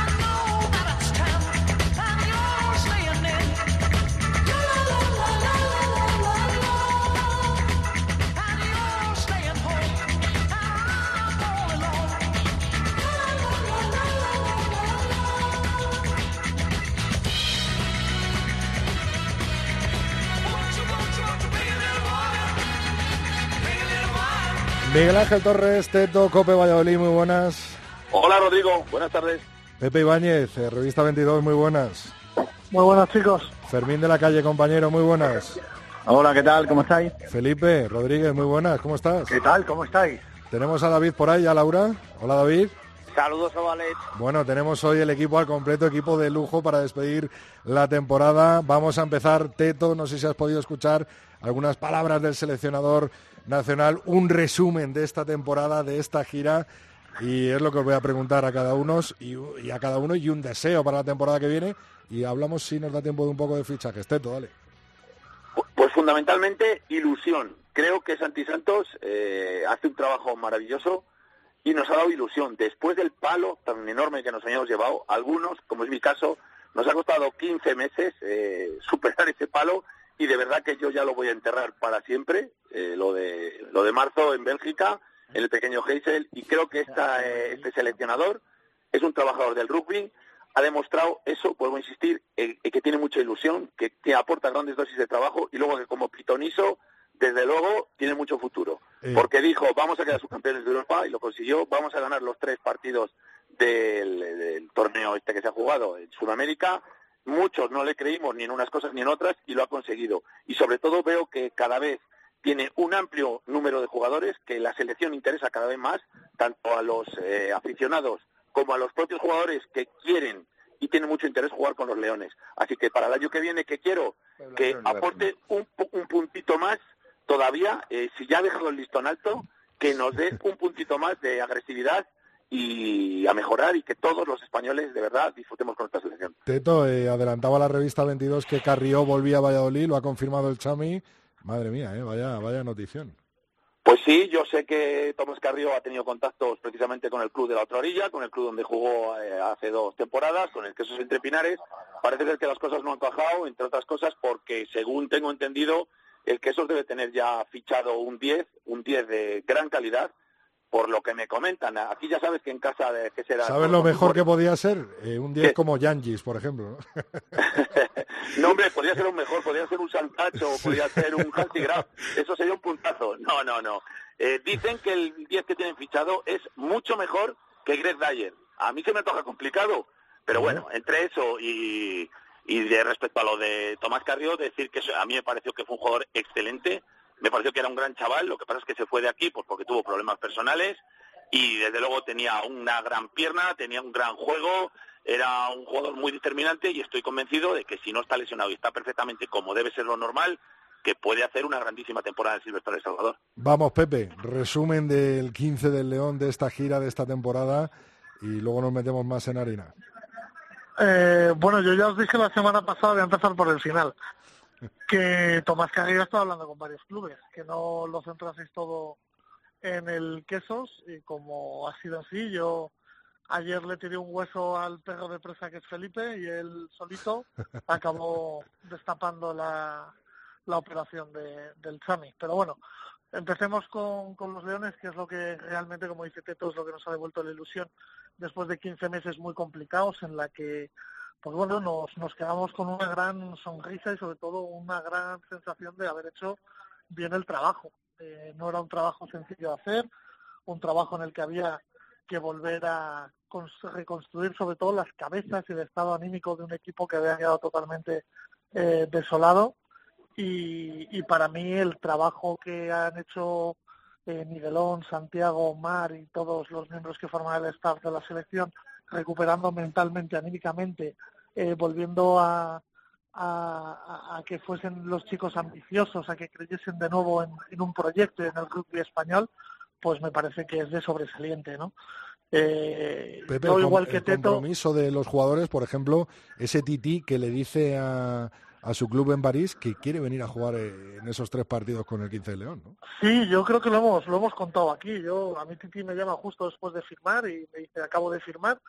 Miguel Ángel Torres, Teto, Cope Valladolid, muy buenas. Hola Rodrigo, buenas tardes. Pepe Ibáñez, eh, Revista 22, muy buenas. Muy buenas chicos. Fermín de la Calle, compañero, muy buenas. Hola, ¿qué tal? ¿Cómo estáis? Felipe Rodríguez, muy buenas, ¿cómo estás? ¿Qué tal? ¿Cómo estáis? Tenemos a David por ahí, a Laura. Hola David. Saludos, Ovales. Bueno, tenemos hoy el equipo al completo, equipo de lujo para despedir la temporada. Vamos a empezar, Teto, no sé si has podido escuchar algunas palabras del seleccionador nacional, un resumen de esta temporada, de esta gira. Y es lo que os voy a preguntar a cada uno y, a cada uno y un deseo para la temporada que viene. Y hablamos si nos da tiempo de un poco de fichajes. Teto, dale. Pues fundamentalmente ilusión. Creo que Santi Santos eh, hace un trabajo maravilloso y nos ha dado ilusión. Después del palo tan enorme que nos habíamos llevado, algunos, como es mi caso, nos ha costado 15 meses eh, superar ese palo y de verdad que yo ya lo voy a enterrar para siempre, eh, lo, de, lo de marzo en Bélgica, en el pequeño Heysel, y creo que esta, eh, este seleccionador es un trabajador del rugby, ha demostrado eso, vuelvo a insistir, eh, que tiene mucha ilusión, que, que aporta grandes dosis de trabajo y luego que como pitonizo, desde luego, tiene mucho futuro. Eh. Porque dijo, vamos a quedar subcampeones de Europa y lo consiguió, vamos a ganar los tres partidos del, del torneo este que se ha jugado en Sudamérica. Muchos no le creímos ni en unas cosas ni en otras y lo ha conseguido. Y sobre todo veo que cada vez tiene un amplio número de jugadores, que la selección interesa cada vez más, tanto a los eh, aficionados como a los propios jugadores que quieren y tienen mucho interés jugar con los Leones. Así que para el año que viene, que quiero? Que aporte un, un puntito más todavía, eh, si ya ha dejado el listón alto, que nos dé un puntito más de agresividad y a mejorar y que todos los españoles de verdad disfrutemos con esta selección. Teto, eh, adelantaba la revista 22 que Carrió volvía a Valladolid, lo ha confirmado el Chami. Madre mía, eh, vaya, vaya notición. Pues sí, yo sé que Tomás Carrillo ha tenido contactos precisamente con el club de la otra orilla, con el club donde jugó eh, hace dos temporadas, con el Quesos Entre Pinares. Parece ser que las cosas no han cajado, entre otras cosas porque, según tengo entendido, el Quesos debe tener ya fichado un 10, un 10 de gran calidad, por lo que me comentan. Aquí ya sabes que en casa de que será... ¿Sabes lo mejor que podía ser? Eh, un 10 como Yangis, por ejemplo. ¿no? <laughs> No, hombre, podría ser un mejor, podría ser un Santacho, podría ser un Hansi Graf. <laughs> Eso sería un puntazo. No, no, no. Eh, dicen que el 10 que tienen fichado es mucho mejor que Greg Dyer. A mí se me antoja complicado, pero bueno, entre eso y, y de respecto a lo de Tomás Carrillo, decir que a mí me pareció que fue un jugador excelente, me pareció que era un gran chaval, lo que pasa es que se fue de aquí pues porque tuvo problemas personales y desde luego tenía una gran pierna, tenía un gran juego, era un jugador muy determinante y estoy convencido de que si no está lesionado y está perfectamente como debe ser lo normal, que puede hacer una grandísima temporada en Silvestre de Salvador. Vamos, Pepe, resumen del 15 del León de esta gira, de esta temporada, y luego nos metemos más en harina. Eh, bueno, yo ya os dije la semana pasada, voy a empezar por el final, que Tomás Carrillo está hablando con varios clubes, que no lo centraseis todo en el Quesos, y como ha sido así, yo ayer le tiré un hueso al perro de presa que es Felipe, y él solito acabó <laughs> destapando la, la operación de, del Chami. Pero bueno, empecemos con, con los Leones, que es lo que realmente, como dice Teto, es lo que nos ha devuelto la ilusión después de 15 meses muy complicados en la que pues bueno, nos, nos quedamos con una gran sonrisa y sobre todo una gran sensación de haber hecho bien el trabajo. Eh, no era un trabajo sencillo de hacer, un trabajo en el que había que volver a cons- reconstruir sobre todo las cabezas y el estado anímico de un equipo que había quedado totalmente eh, desolado y, y para mí el trabajo que han hecho eh, Miguelón, Santiago, Mar y todos los miembros que forman el staff de la selección, recuperando mentalmente, anímicamente, eh, volviendo a, a- a- a que fuesen los chicos ambiciosos, a que creyesen de nuevo en, en un proyecto y en el rugby español, pues me parece que es de sobresaliente, ¿no? Eh, Pepe, yo el, igual que el Teto, compromiso de los jugadores, por ejemplo, ese tití que le dice a, a su club en París que quiere venir a jugar eh, en esos tres partidos con el 15 de León, ¿no? Sí, yo creo que lo hemos, lo hemos contado aquí. Yo, a mí Titi me llama justo después de firmar y me dice, acabo de firmar.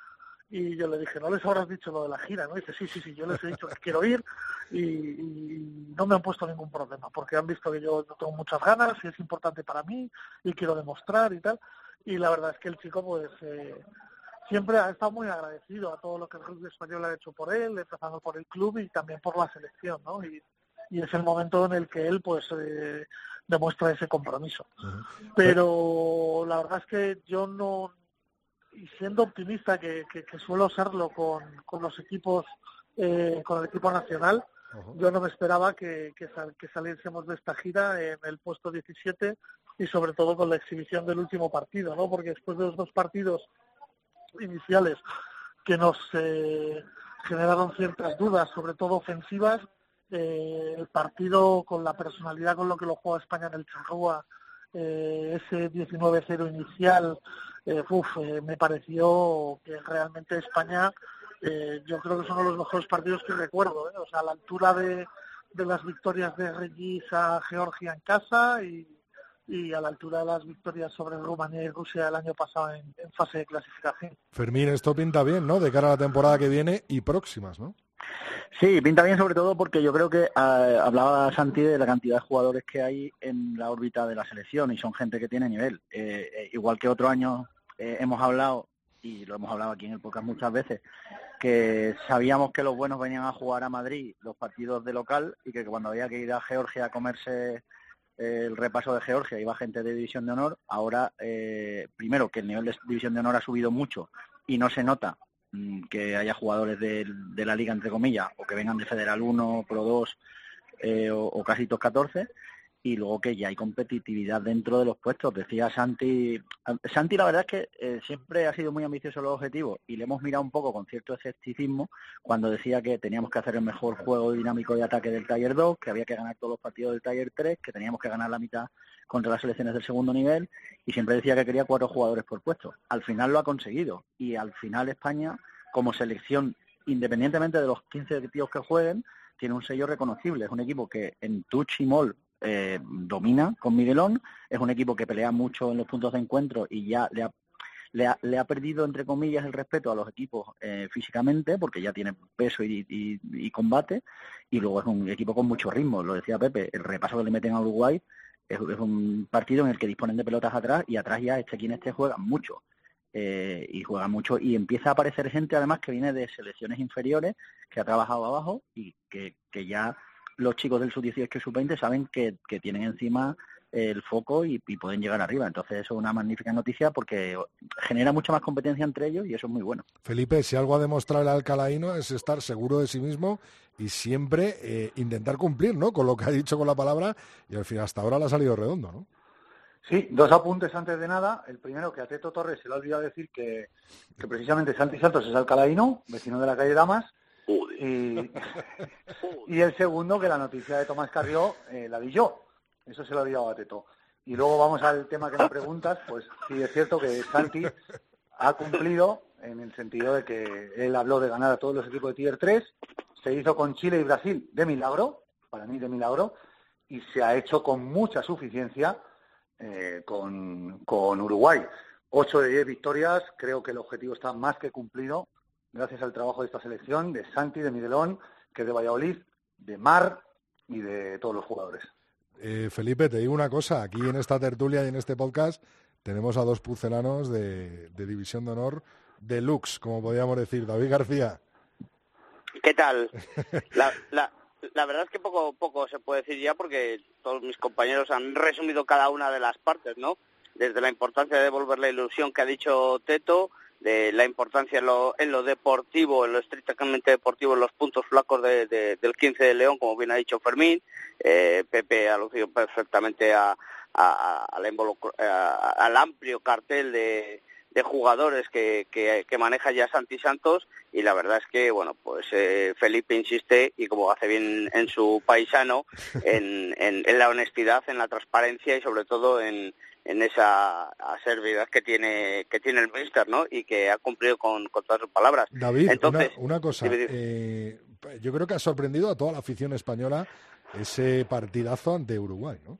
Y yo le dije, ¿no les habrás dicho lo de la gira? ¿no? Y dice, sí, sí, sí, yo les he dicho que quiero ir y, y no me han puesto ningún problema, porque han visto que yo tengo muchas ganas y es importante para mí y quiero demostrar y tal. Y la verdad es que el chico, pues, eh, siempre ha estado muy agradecido a todo lo que el club español ha hecho por él, empezando por el club y también por la selección, ¿no? Y, y es el momento en el que él, pues, eh, demuestra ese compromiso. Pero la verdad es que yo no, y siendo optimista que, que, que suelo serlo con, con los equipos, eh, con el equipo nacional, yo no me esperaba que, que, sal- que saliésemos de esta gira en el puesto 17 y sobre todo con la exhibición del último partido, ¿no? Porque después de los dos partidos iniciales que nos eh, generaron ciertas dudas, sobre todo ofensivas, eh, el partido con la personalidad con lo que lo juega España en el Charrúa, eh, ese 19-0 inicial, eh, uf, eh, me pareció que realmente España, eh, yo creo que son uno de los mejores partidos que recuerdo, ¿eh? o sea, a la altura de, las victorias de Regis a Georgia en casa y, a la altura de las victorias sobre Rumanía y Rusia el año pasado en fase de clasificación. Fermín, esto pinta bien, ¿no? De cara a la temporada que viene y próximas, ¿no? Sí, pinta bien sobre todo porque yo creo que ah, hablaba Santi de la cantidad de jugadores que hay en la órbita de la selección y son gente que tiene nivel. Eh, eh, igual que otro año eh, hemos hablado, y lo hemos hablado aquí en el podcast muchas veces, que sabíamos que los buenos venían a jugar a Madrid los partidos de local y que cuando había que ir a Georgia a comerse eh, el repaso de Georgia iba gente de División de Honor. Ahora, eh, primero, que el nivel de División de Honor ha subido mucho y no se nota que haya jugadores del- de, la liga, entre comillas, o que vengan de Federal 1, Pro 2 eh, o, o casi top 14, y luego que ya hay competitividad dentro de los puestos. Decía Santi, Santi la verdad es que eh, siempre ha sido muy ambicioso los objetivos y le hemos mirado un poco con cierto escepticismo cuando decía que teníamos que hacer el mejor juego dinámico de ataque del Taller 2, que había que ganar todos los partidos del Taller 3, que teníamos que ganar la mitad contra las selecciones del segundo nivel y siempre decía que quería cuatro jugadores por puesto. Al final lo ha conseguido y al final España, como selección, independientemente de los 15 tíos que jueguen, tiene un sello reconocible. Es un equipo que en touch y eh, domina con Miguelón, es un equipo que pelea mucho en los puntos de encuentro y ya le ha, le ha, le ha perdido, entre comillas, el respeto a los equipos eh, físicamente, porque ya tiene peso y, y- y combate, y luego es un equipo con mucho ritmo, lo decía Pepe, el repaso que le meten a Uruguay es, un partido en el que disponen de pelotas atrás y atrás ya este quien este juega mucho. eh, y juega mucho y empieza a aparecer gente además que viene de selecciones inferiores que ha trabajado abajo y que, que ya los chicos del sub-18 y sub-20 saben que, que tienen encima el foco y, y pueden llegar arriba. Entonces eso es una magnífica noticia porque genera mucha más competencia entre ellos y eso es muy bueno. Felipe, si algo ha demostrado el alcalaíno es estar seguro de sí mismo y siempre eh, intentar cumplir, ¿no? Con lo que ha dicho con la palabra y al fin hasta ahora le ha salido redondo, ¿no? Sí, dos apuntes antes de nada. El primero, que a Teto Torres se le ha olvidado decir que, que precisamente Santi Santos es alcalaíno, vecino de la calle Damas. Y, y el segundo, que la noticia de Tomás Carrió eh, la di yo. Eso se lo olvidado a Teto. Y luego vamos al tema que me preguntas. Pues sí, es cierto que Santi ha cumplido en el sentido de que él habló de ganar a todos los equipos de Tier 3. Se hizo con Chile y Brasil de milagro, para mí de milagro, y se ha hecho con mucha suficiencia eh, con, con Uruguay. Ocho de diez victorias, creo que el objetivo está más que cumplido gracias al trabajo de esta selección, de Santi, de Miguelón, que de Valladolid, de Mar y de todos los jugadores. Eh, Felipe, te digo una cosa, aquí en esta tertulia y en este podcast tenemos a dos pucelanos de, de División de Honor deluxe, como podríamos decir. David García. ¿Qué tal? <laughs> La, la, la verdad es que poco poco se puede decir ya porque todos mis compañeros han resumido cada una de las partes, ¿no? Desde la importancia de devolver la ilusión que ha dicho Teto, de la importancia en lo, en lo deportivo, en lo estrictamente deportivo, en los puntos flacos de, de- del 15 de León, como bien ha dicho Fermín. Eh, Pepe ha lucido perfectamente a, a- a- al amplio cartel de, de jugadores que, que, que maneja ya Santi Santos y la verdad es que bueno pues eh, Felipe insiste y como hace bien en su paisano <laughs> en, en, en la honestidad en la transparencia y sobre todo en, en esa acervidad que tiene que tiene el Mister, ¿no? Y que ha cumplido con, con todas sus palabras. David, Entonces, una, una cosa, eh, yo creo que ha sorprendido a toda la afición española ese partidazo ante Uruguay, ¿no?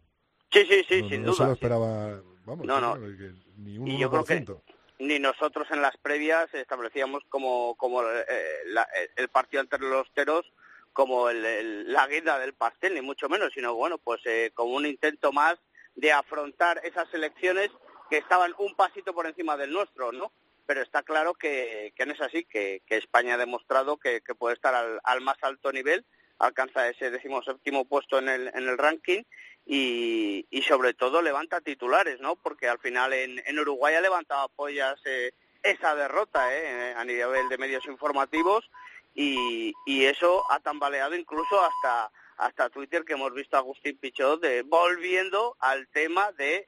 Sí, sí, sí, no, sin no se lo esperaba, vamos, No, no. que- que ni un Y yo creo que 1%. Ni nosotros en las previas establecíamos como, como eh, la- el partido entre los teros como el- la guinda del pastel, ni mucho menos, sino bueno, pues eh, como un intento más de afrontar esas elecciones que estaban un pasito por encima del nuestro, ¿no? Pero está claro que, que no es así, que, que España ha demostrado que, que puede estar al, al más alto nivel, alcanza ese decimoséptimo puesto en el, en el ranking y, y sobre todo levanta titulares, ¿no? Porque al final en, en Uruguay ha levantado apoyas eh, esa derrota ¿eh? a nivel de medios informativos y, y eso ha tambaleado incluso hasta hasta Twitter que hemos visto a Agustín Pichot de, volviendo al tema de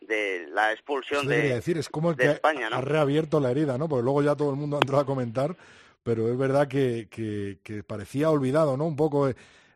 de la expulsión de, decir, es como el de que España, ¿no? ha reabierto la herida, ¿no? Porque luego ya todo el mundo ha entrado a comentar, pero es verdad que, que- que parecía olvidado, ¿no? Un poco eh,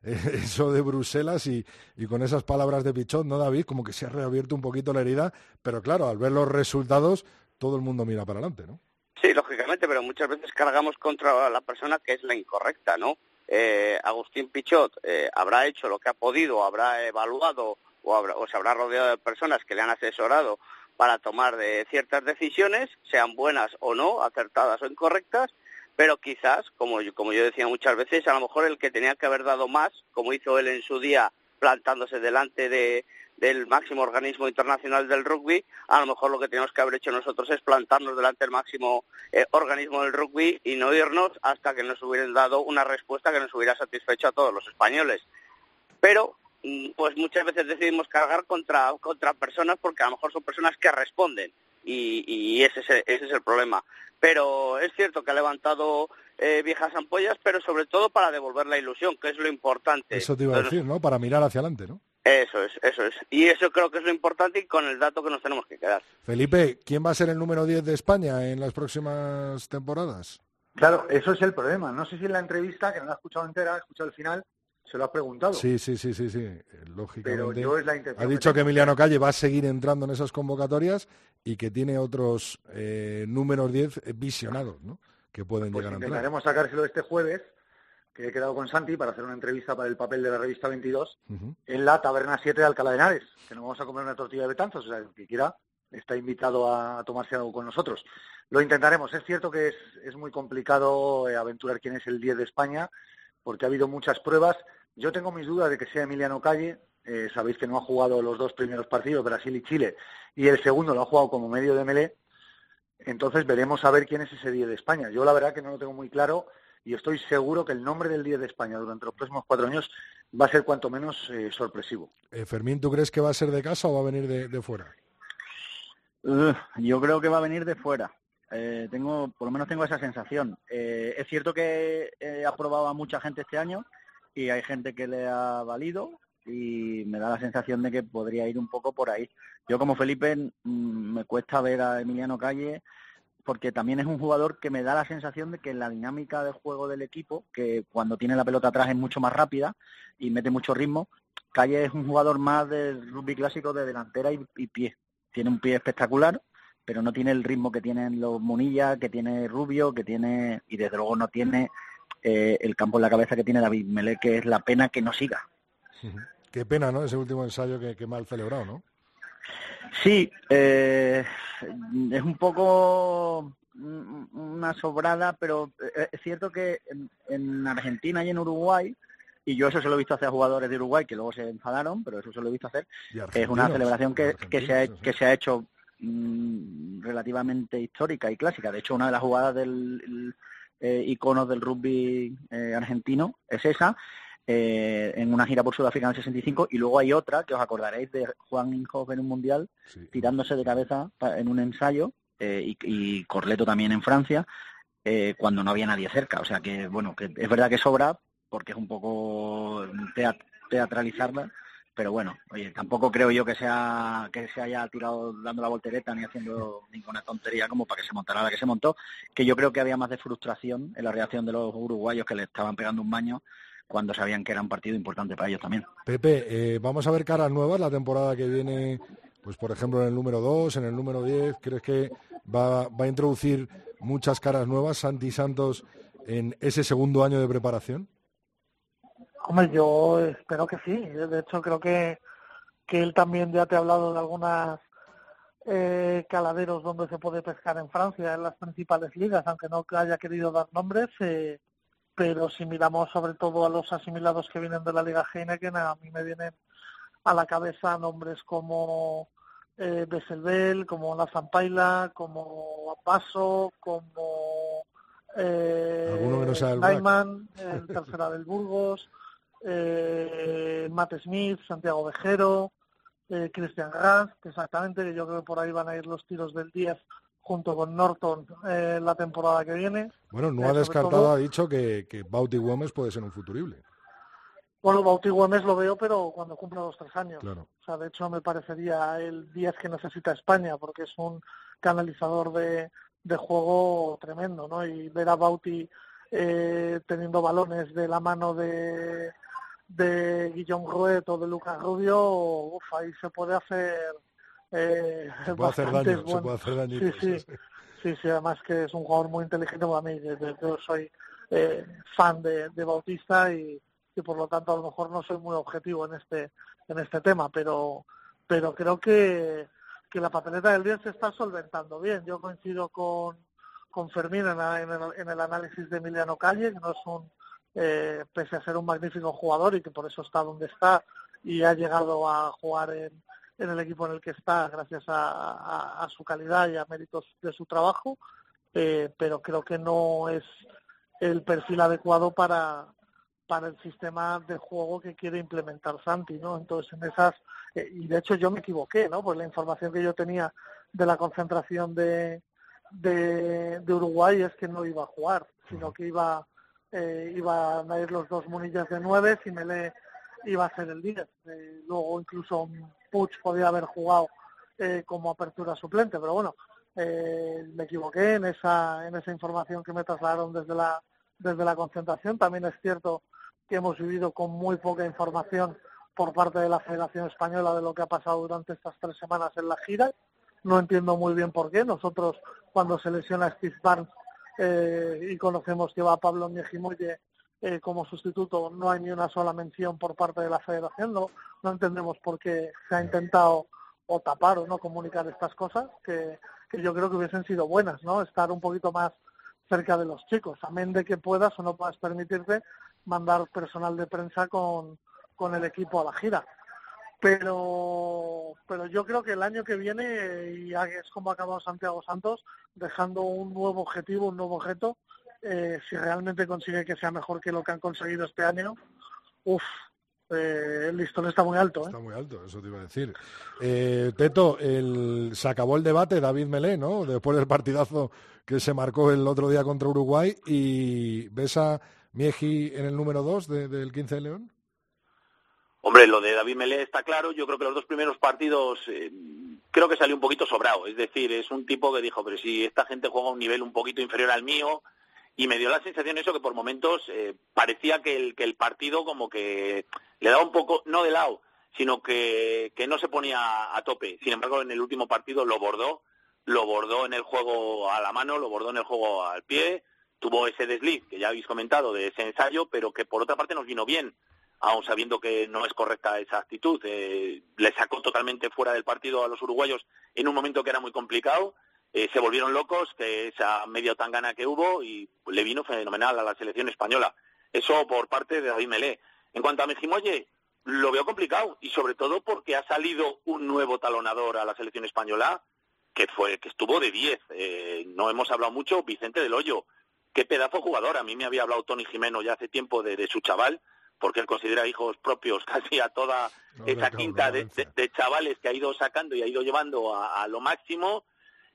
<laughs> eso de Bruselas y, con esas palabras de Pichot, ¿no, David? Como que se ha reabierto un poquito la herida, pero claro, al ver los resultados, todo el mundo mira para adelante, ¿no? Sí, lógicamente, pero muchas veces cargamos contra la persona que es la incorrecta, ¿no? Eh, Agustín Pichot eh, habrá hecho lo que ha podido, habrá evaluado o, o se habrá rodeado de personas que le han asesorado para tomar de ciertas decisiones, sean buenas o no, acertadas o incorrectas, pero quizás, como yo, decía muchas veces, a lo mejor el que tenía que haber dado más, como hizo él en su día plantándose delante de, del máximo organismo internacional del rugby, a lo mejor lo que tenemos que haber hecho nosotros es plantarnos delante del máximo eh, organismo del rugby y no irnos hasta que nos hubieran dado una respuesta que nos hubiera satisfecho a todos los españoles. Pero mm, pues muchas veces decidimos cargar contra, contra personas porque a lo mejor son personas que responden y, y ese, es el, ese es el problema. Pero es cierto que ha levantado eh, viejas ampollas, pero sobre todo para devolver la ilusión, que es lo importante. Eso te iba a decir, ¿no? Para mirar hacia adelante, ¿no? Eso es, eso es. Y eso creo que es lo importante y con el dato que nos tenemos que quedar. Felipe, ¿quién va a ser el número 10 de España en las próximas temporadas? Claro, eso es el problema. No sé si en la entrevista, que no la he escuchado entera, he escuchado el final, se lo has preguntado. Sí, sí, sí, sí, sí. eh, Lógicamente. yo es la ha dicho que. Emiliano Calle va a seguir entrando en esas convocatorias y que tiene otros eh, números 10 visionados, ¿no? Que pueden Pues llegar a entrar. intentaremos sacárselo este jueves, que he quedado con Santi para hacer una entrevista para el papel de la revista 22 Ujú. en la Taberna 7 de Alcalá de Henares, que nos vamos a comer una tortilla de betanzos, o sea, el que quiera está invitado a tomarse algo con nosotros. Lo intentaremos. Es cierto que es, es muy complicado eh, aventurar quién es el 10 de España, porque ha habido muchas pruebas. Yo tengo mis dudas de que sea Emiliano Calle. Eh, sabéis que no ha jugado los dos primeros partidos, Brasil y Chile, y el segundo lo ha jugado como medio de melé. Entonces veremos a ver quién es ese 10 de España. Yo la verdad que no lo tengo muy claro y estoy seguro que el nombre del 10 de España durante los próximos cuatro años va a ser cuanto menos eh, sorpresivo. Eh, Fermín, ¿tú crees que va a ser de casa o va a venir de, de fuera? Yo creo que va a venir de fuera. Eh, tengo, por lo menos tengo esa sensación. Eh, es cierto que he aprobado a mucha gente este año y hay gente que le ha valido y me da la sensación de que podría ir un poco por ahí. Yo como Felipe mm, me cuesta ver a Emiliano Calle porque también es un jugador que me da la sensación de que la dinámica de juego del equipo, que cuando tiene la pelota atrás es mucho más rápida y mete mucho ritmo, Calle es un jugador más del rugby clásico de delantera y, y pie. Tiene un pie espectacular, pero no tiene el ritmo que tienen los Munilla, que tiene Rubio, que tiene, y desde luego no tiene eh, el campo en la cabeza que tiene David Melé, que es la pena que no siga. <laughs> Qué pena, ¿no? Ese último ensayo que, que mal celebrado, ¿no? Sí, eh, es un poco mm, una sobrada, pero eh, es cierto que en, en Argentina y en Uruguay, y yo eso se lo he visto hacer a jugadores de Uruguay que luego se enfadaron, pero eso se lo he visto hacer, es una celebración que, que se ha, que se ha hecho mm, relativamente histórica y clásica. De hecho, una de las jugadas del el, eh, icono del rugby eh, argentino es esa, eh, en una gira por Sudáfrica en el 65, y luego hay otra, que os acordaréis, de Juan Inhofe en un mundial, tirándose de cabeza en un ensayo, eh, y, y Corleto también en Francia, eh, cuando no había nadie cerca. O sea que, bueno, que es verdad que sobra, porque es un poco teat- teatralizarla, pero bueno, oye, tampoco creo yo que sea que se haya tirado dando la voltereta ni haciendo ninguna tontería como para que se montara la que se montó, que yo creo que había más de frustración en la reacción de los uruguayos que le estaban pegando un baño cuando sabían que era un partido importante para ellos también. Pepe, eh, vamos a ver caras nuevas la temporada que viene. pues por ejemplo en el número 2, en el número 10, ¿crees que va, va a introducir muchas caras nuevas Santi Santos en ese segundo año de preparación? Hombre, yo espero que sí. De hecho, creo que, que él también ya te ha hablado de algunas eh, caladeros donde se puede pescar en Francia, en las principales ligas, aunque no haya querido dar nombres. Eh, pero si miramos sobre todo a los asimilados que vienen de la Liga Heineken, a mí me vienen a la cabeza nombres como eh, Besselbel, como La Zampaila, como Paso, como eh, <laughs> el tercera del Burgos, eh, Matt Smith, Santiago Vejero, eh, Christian Rast, exactamente, que yo creo que por ahí van a ir los tiros del 10 junto con Norton eh, la temporada que viene. Bueno, no ha descartado, ha dicho que, que Bauti Gómez puede ser un futurible. Bueno, Bauti Gómez lo veo, pero cuando cumpla los tres años. O sea, de hecho me parecería el 10 que necesita España, porque es un canalizador de, de juego tremendo, ¿no? Y ver a Bauti eh, teniendo balones de la mano de, de Guillaume Rouet o de Lucas Rubio, uf, ahí se puede hacer eh, se puede hacer daño, se puede hacer daño. Sí, sí, sí, sí, además que es un jugador muy inteligente para mí, yo soy eh, fan de, de Bautista y, y por lo tanto a lo mejor no soy muy objetivo en este en este tema, pero pero creo que, que la papeleta del día se está solventando bien. Yo coincido con, con Fermín en, en, el, análisis de Emiliano Calle, que no es un, eh, pese a ser un magnífico jugador y que por eso está donde está y ha llegado a jugar en, en el equipo en el que está gracias a, a, su calidad y a méritos de su trabajo, eh, pero creo que no es el perfil adecuado para, para el sistema de juego que quiere implementar Santi, ¿no? Entonces en esas eh, y de hecho yo me equivoqué, ¿no? Pues la información que yo tenía de la concentración de, de, Uruguay es que no iba a jugar, sino que iba eh, iban a ir los dos Munillas de nueve y Mele iba a ser el 10. Eh, luego incluso Puch podía haber jugado eh, como apertura suplente, pero bueno, eh, me equivoqué en esa en esa información que me trasladaron desde la desde la concentración. También es cierto que hemos vivido con muy poca información por parte de la Federación Española de lo que ha pasado durante estas tres semanas en la gira. No entiendo muy bien por qué. Nosotros, cuando se lesiona Steve Barnes eh, y conocemos que va Pablo Miejimoye eh, como sustituto, no hay ni una sola mención por parte de la Federación. No, no entendemos por qué se ha intentado o tapar o no comunicar estas cosas, que, que yo creo que hubiesen sido buenas, ¿no? Estar un poquito más cerca de los chicos, amén de que puedas o no puedas permitirte mandar personal de prensa con, con el equipo a la gira. Pero, pero yo creo que el año que viene, y es como ha acabado Santiago Santos, dejando un nuevo objetivo, un nuevo objeto, eh, si realmente consigue que sea mejor que lo que han conseguido este año, uff, eh, el listón está muy alto. ¿eh? Está muy alto, eso te iba a decir. Eh, Teto, el, se acabó el debate David Melé, ¿no? Después del partidazo que se marcó el otro día contra Uruguay y ves a Mieji en el número 2 del 15 de León. Hombre, lo de David Melé está claro. Yo creo que los dos primeros partidos eh, creo que salió un poquito sobrado. Es decir, es un tipo que dijo, pero si esta gente juega a un nivel un poquito inferior al mío, y me dio la sensación eso que por momentos eh, parecía que el, partido como que le daba un poco, no de lado, sino que no se ponía a tope. Sin embargo, en el último partido lo bordó, lo bordó en el juego a la mano, lo bordó en el juego al pie, tuvo ese desliz que ya habéis comentado de ese ensayo, pero que por otra parte nos vino bien, aun sabiendo que no es correcta esa actitud. Eh, le sacó totalmente fuera del partido a los uruguayos en un momento que era muy complicado eh, se volvieron locos que esa media tangana que hubo y le vino fenomenal a la selección española. Eso por parte de David Melé. En cuanto a Mejimoye, lo veo complicado y sobre todo porque ha salido un nuevo talonador a la selección española que fue que estuvo de 10. Eh, no hemos hablado mucho, Vicente del Hoyo. Qué pedazo jugador. A mí me había hablado Tony Jimeno ya hace tiempo de, su chaval, porque él considera hijos propios <laughs> casi a toda esa quinta de, chavales que ha ido sacando y ha ido llevando a lo máximo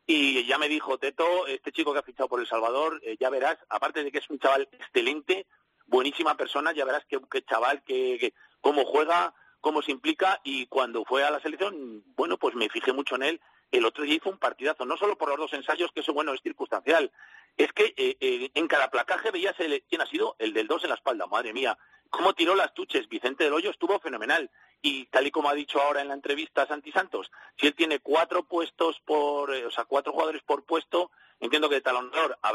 y ya me dijo Teto, este chico que ha fichado por El Salvador, eh, ya verás, aparte de que es un chaval excelente, buenísima persona, ya verás qué, chaval, que, cómo juega, cómo se implica y cuando fue a la selección, bueno, pues me fijé mucho en él. El otro día hizo un partidazo, no solo por los dos ensayos, que eso, bueno, es circunstancial. Es que eh, eh, en cada placaje veías el, quién ha sido el del dos en la espalda, madre mía. Cómo tiró las tuches, Vicente del Hoyo estuvo fenomenal. y tal y como ha dicho ahora en la entrevista Santi Santos, si él tiene cuatro puestos por, eh, o sea, cuatro jugadores por puesto, entiendo que de talonador a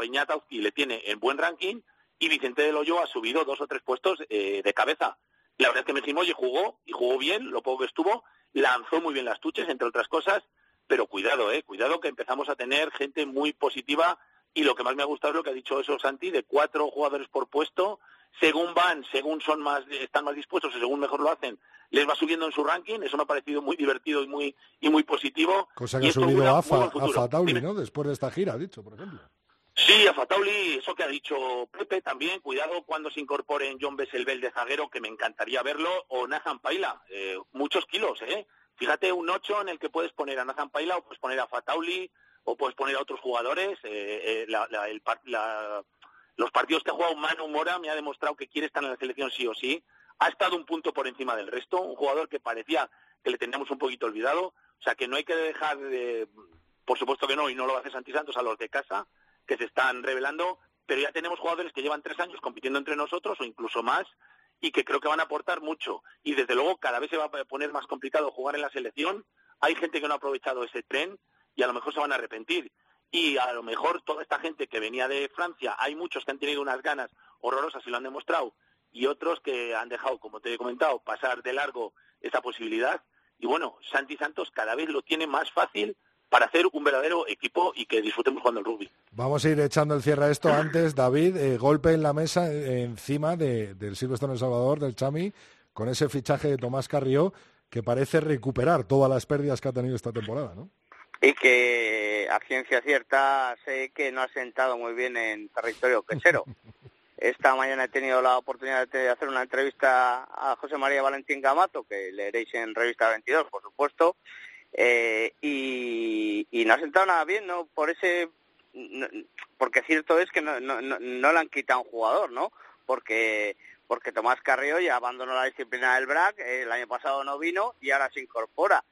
y le tiene en buen ranking y Vicente de Loyo ha subido dos o tres puestos eh, de cabeza. La verdad es que Mejimoye jugó y jugó bien, lo poco que estuvo, lanzó muy bien las tuches, entre otras cosas, pero cuidado, eh, cuidado que empezamos a tener gente muy positiva y lo que más me ha gustado es lo que ha dicho eso Santi, de cuatro jugadores por puesto, según van, según son más, están más dispuestos y según mejor lo hacen, les va subiendo en su ranking, eso me ha parecido muy divertido y muy, y muy positivo. Cosa que ha subido a, Fatauli, ¿no? Después de esta gira, ha dicho, por ejemplo. Sí, a Fatauli, eso que ha dicho Pepe también, cuidado cuando se incorporen John Besselbel de zaguero, que me encantaría verlo, o Nathan Paila, eh, muchos kilos, ¿eh? Fíjate, un 8 en el que puedes poner a Nathan Paila o puedes poner a Fatauli o puedes poner a otros jugadores. Eh, eh, los partidos que ha jugado Manu Mora me ha demostrado que quiere estar en la selección sí o sí. Ha estado un punto por encima del resto, un jugador que parecía que le teníamos un poquito olvidado. O sea, que no hay que dejar de, por supuesto que no, y no lo hace Santi Santos a los de casa, que se están revelando, pero ya tenemos jugadores que llevan tres años compitiendo entre nosotros o incluso más y que creo que van a aportar mucho. Y desde luego cada vez se va a poner más complicado jugar en la selección. Hay gente que no ha aprovechado ese tren y a lo mejor se van a arrepentir. Y a lo mejor toda esta gente que venía de Francia, hay muchos que han tenido unas ganas horrorosas y lo han demostrado, y otros que han dejado, como te he comentado, pasar de largo esa posibilidad. Y bueno, Santi Santos cada vez lo tiene más fácil para hacer un verdadero equipo y que disfrutemos jugando el rugby. Vamos a ir echando el cierre a esto. Antes, David, eh, golpe en la mesa eh, encima del Silvestre El Salvador, del Chami, con ese fichaje de Tomás Carrió, que parece recuperar todas las pérdidas que ha tenido esta temporada, ¿no? Y que a ciencia cierta sé que no ha sentado muy bien en territorio quesero. <laughs> Esta mañana he tenido la oportunidad de hacer una entrevista a José María Valentín Gamato, que leeréis en Revista 22, por supuesto, eh, y, no ha sentado nada bien, ¿no? Por ese, porque cierto es que no, no, no, le han quitado un jugador, ¿no? Porque porque Tomás Carrillo ya abandonó la disciplina del BRAC, el año pasado no vino y ahora se incorpora.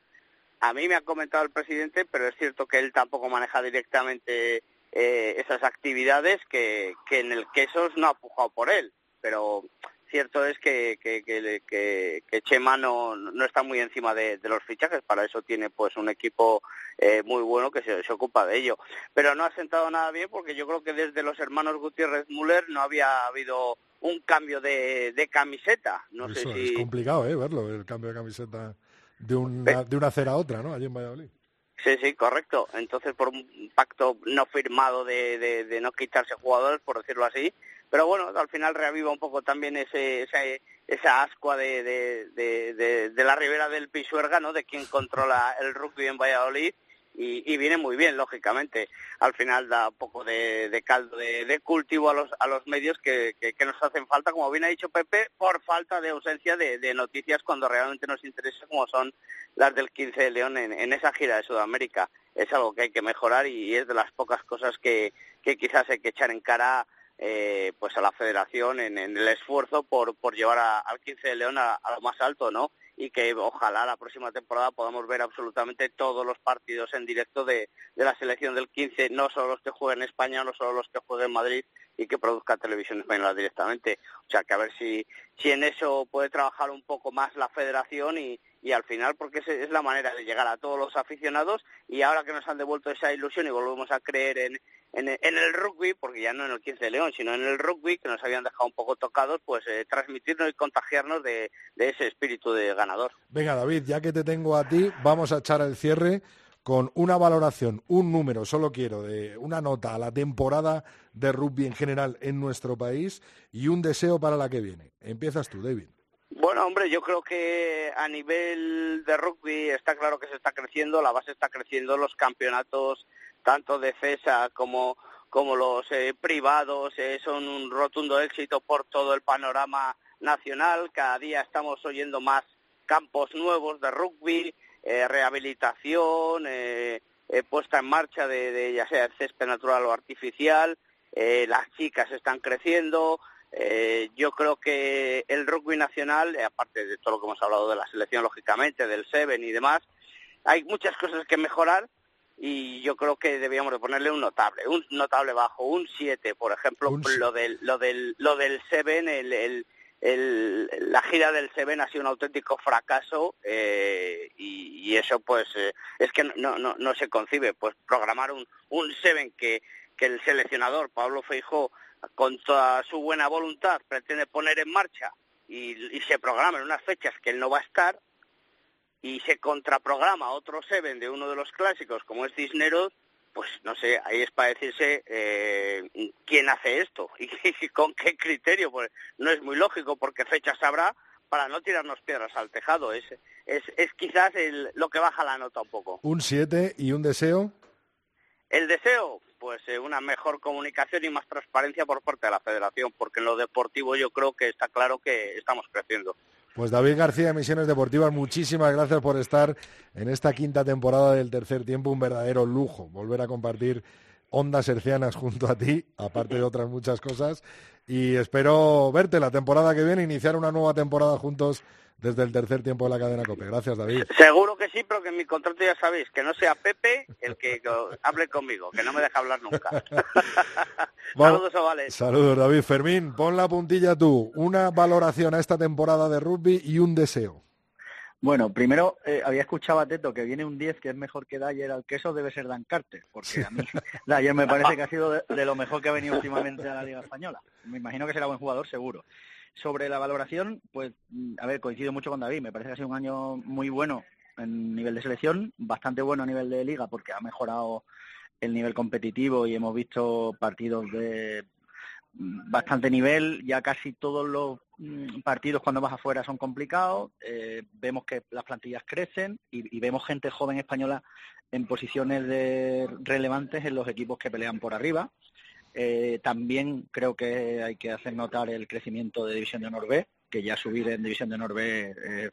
A mí me ha comentado el presidente, pero es cierto que él tampoco maneja directamente eh, esas actividades que, que en el Quesos no ha pujado por él. Pero cierto es que, que, que, Chema no, no, está muy encima de, los fichajes, para eso tiene pues un equipo eh, muy bueno que se, ocupa de ello. Pero no ha sentado nada bien porque yo creo que desde los hermanos Gutiérrez Müller no había habido un cambio de, camiseta. No sé si... Es complicado ¿eh? verlo, el cambio de camiseta de una, de una acera a otra, ¿no? Allí en Valladolid. Sí, sí, correcto. Entonces, por un pacto no firmado de, de, no quitarse jugadores, por decirlo así, pero bueno, al final reaviva un poco también ese, esa, esa ascua de, de, de, la ribera del Pisuerga, ¿no? De quien controla el rugby en Valladolid y, viene muy bien, lógicamente. Al final da un poco de, caldo de, cultivo a los, a los medios que, que, nos hacen falta, como bien ha dicho Pepe, por falta de ausencia de, noticias cuando realmente nos interesa, como son las del 15 de León en, esa gira de Sudamérica. Es algo que hay que mejorar y es de las pocas cosas que, que quizás hay que echar en cara eh, pues a la federación en, el esfuerzo por, por llevar al 15 de León a, a lo más alto, ¿no? Y que ojalá la próxima temporada podamos ver absolutamente todos los partidos en directo de, la selección del 15, no solo los que jueguen en España, no solo los que jueguen en Madrid y que produzca televisión española directamente. O sea, que a ver si, si en eso puede trabajar un poco más la federación y, y al final porque es la manera de llegar a todos los aficionados y ahora que nos han devuelto esa ilusión y volvemos a creer en, en, el rugby, porque ya no en el 15 de León, sino en el rugby, que nos habían dejado un poco tocados, pues eh, transmitirnos y contagiarnos de, ese espíritu de ganador. Venga, David, ya que te tengo a ti, vamos a echar el cierre con una valoración, un número, solo quiero, de una nota a la temporada de rugby en general en nuestro país y un deseo para la que viene. Empiezas tú, David. Bueno, hombre, yo creo que a nivel de rugby está claro que se está creciendo, la base está creciendo, los campeonatos tanto de CESA como, como los eh, privados eh, son un rotundo éxito por todo el panorama nacional. Cada día estamos oyendo más campos nuevos de rugby, eh, rehabilitación, puesta en marcha de, de, ya sea césped natural o artificial. las chicas están creciendo. yo creo que el rugby nacional, aparte de todo lo que hemos hablado de la selección, lógicamente, del Seven y demás, hay muchas cosas que mejorar, y yo creo que debíamos de ponerle un notable, un notable bajo, un 7, por ejemplo, lo del lo del lo del Seven, el, el, el, la gira del Seven ha sido un auténtico fracaso eh, y, y, eso pues eh, es que no, no, no se concibe pues programar un, un Seven que, que el seleccionador Pablo Feijó con toda su buena voluntad pretende poner en marcha y, y se programa en unas fechas que él no va a estar y se contraprograma otro Seven de uno de los clásicos como es Cisneros pues no sé, ahí es para decirse eh, quién hace esto y, <laughs> y, con qué criterio, pues no es muy lógico porque fechas habrá para no tirarnos piedras al tejado, es, es, es quizás el, lo que baja la nota un poco. Un 7 y un deseo. El deseo, pues eh, una mejor comunicación y más transparencia por parte de la federación, porque en lo deportivo yo creo que está claro que estamos creciendo. Pues David García, Misiones Deportivas, muchísimas gracias por estar en esta quinta temporada del tercer tiempo, un verdadero lujo volver a compartir ondas hercianas junto a ti, aparte de otras muchas cosas, y espero verte la temporada que viene, iniciar una nueva temporada juntos desde el tercer tiempo de la cadena COPE. Gracias, David. Seguro que sí, pero que en mi contrato ya sabéis, que no sea Pepe el que hable conmigo, que no me deja hablar nunca. <laughs> Saludos, Ovales. Saludos, David. Fermín, pon la puntilla tú. Una valoración a esta temporada de rugby y un deseo. Bueno, primero eh, había escuchado a Teto que viene un 10 que es mejor que Dyer al queso, debe ser Dan Carter, porque a mí <laughs> Dyer me parece que ha sido de, de, lo mejor que ha venido últimamente a la Liga Española. Me imagino que será buen jugador, seguro. Sobre la valoración, pues, a ver, coincido mucho con David, me parece que ha sido un año muy bueno en nivel de selección, bastante bueno a nivel de liga porque ha mejorado el nivel competitivo y hemos visto partidos de bastante nivel, ya casi todos los partidos cuando vas afuera son complicados, eh, vemos que las plantillas crecen y, y, vemos gente joven española en posiciones de relevantes en los equipos que pelean por arriba. Eh, también creo que hay que hacer notar el crecimiento de División de Honor B, que ya subir en División de Honor B es,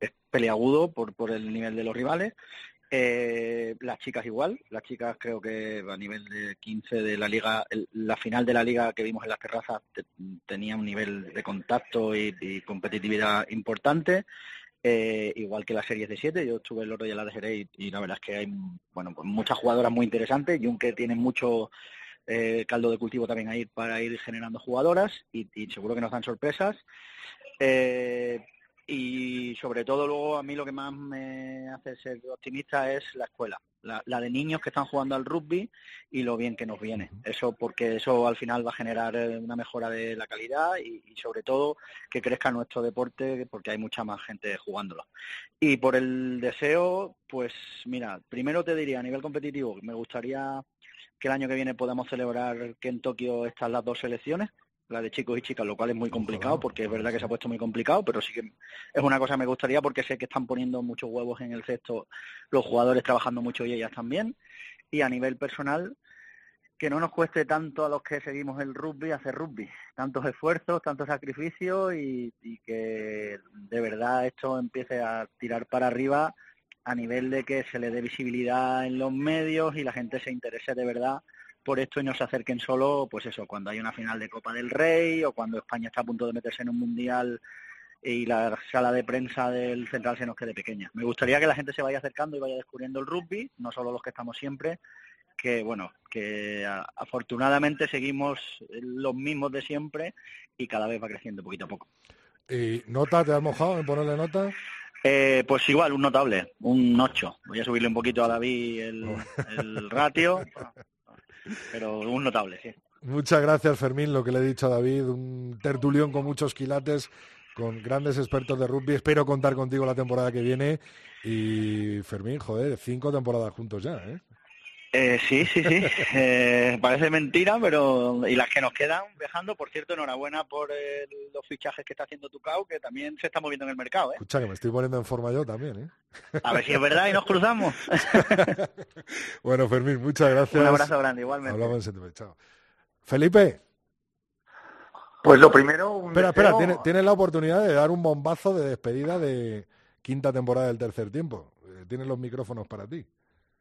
es peleagudo por, por el nivel de los rivales. Eh, las chicas igual, las chicas creo que a nivel de 15 de la liga, el, la final de la liga que vimos en las terrazas te, tenía un nivel de contacto y, y competitividad importante. Eh, igual que las series de 7, yo estuve el Royal de Jerez y, y, la verdad es que hay bueno, pues muchas jugadoras muy interesantes, Junque tiene mucho eh, caldo de cultivo también ahí para ir generando jugadoras y, y seguro que nos dan sorpresas. Eh, y sobre todo luego a mí lo que más me hace ser optimista es la escuela, la, la, de niños que están jugando al rugby y lo bien que nos viene. Eso porque eso al final va a generar una mejora de la calidad y, y sobre todo que crezca nuestro deporte porque hay mucha más gente jugándolo. Y por el deseo, pues mira, primero te diría a nivel competitivo, me gustaría que el año que viene podamos celebrar que en Tokio están las dos selecciones, la de chicos y chicas, lo cual es muy complicado porque es verdad que se ha puesto muy complicado, pero sí que es una cosa que me gustaría porque sé que están poniendo muchos huevos en el cesto los jugadores trabajando mucho y ellas también. Y a nivel personal, que no nos cueste tanto a los que seguimos el rugby hacer rugby, tantos esfuerzos, tantos sacrificios y, y que de verdad esto empiece a tirar para arriba a nivel de que se le dé visibilidad en los medios y la gente se interese de verdad por esto y no se acerquen solo, pues eso, cuando hay una final de Copa del Rey o cuando España está a punto de meterse en un mundial y la sala de prensa del central se nos quede pequeña. Me gustaría que la gente se vaya acercando y vaya descubriendo el rugby, no solo los que estamos siempre, que bueno, que afortunadamente seguimos los mismos de siempre y cada vez va creciendo poquito a poco. ¿Y nota? ¿Te has mojado en ponerle nota? Eh, pues igual, un notable, un 8. Voy a subirle un poquito a David el, el ratio <laughs> pero un notable, sí. Muchas gracias, Fermín, lo que le he dicho a David, un tertulión con muchos quilates, con grandes expertos de rugby. Espero contar contigo la temporada que viene. Y Fermín, joder, cinco temporadas juntos ya, ¿eh? Eh, sí, sí, sí. Eh, parece mentira, pero y las que nos quedan viajando, por cierto, enhorabuena por el, los fichajes que está haciendo Tucao, que también se está moviendo en el mercado. ¿eh? Escucha, que me estoy poniendo en forma yo también. ¿eh? A ver si es verdad y nos cruzamos. <laughs> bueno, Fermín, muchas gracias. Un abrazo grande, igualmente. Hablamos en. Chao. Felipe. Pues lo primero... Un espera, deseo... espera, tienes, tienes la oportunidad de dar un bombazo de despedida de quinta temporada del tercer tiempo. Eh, tienes los micrófonos para ti.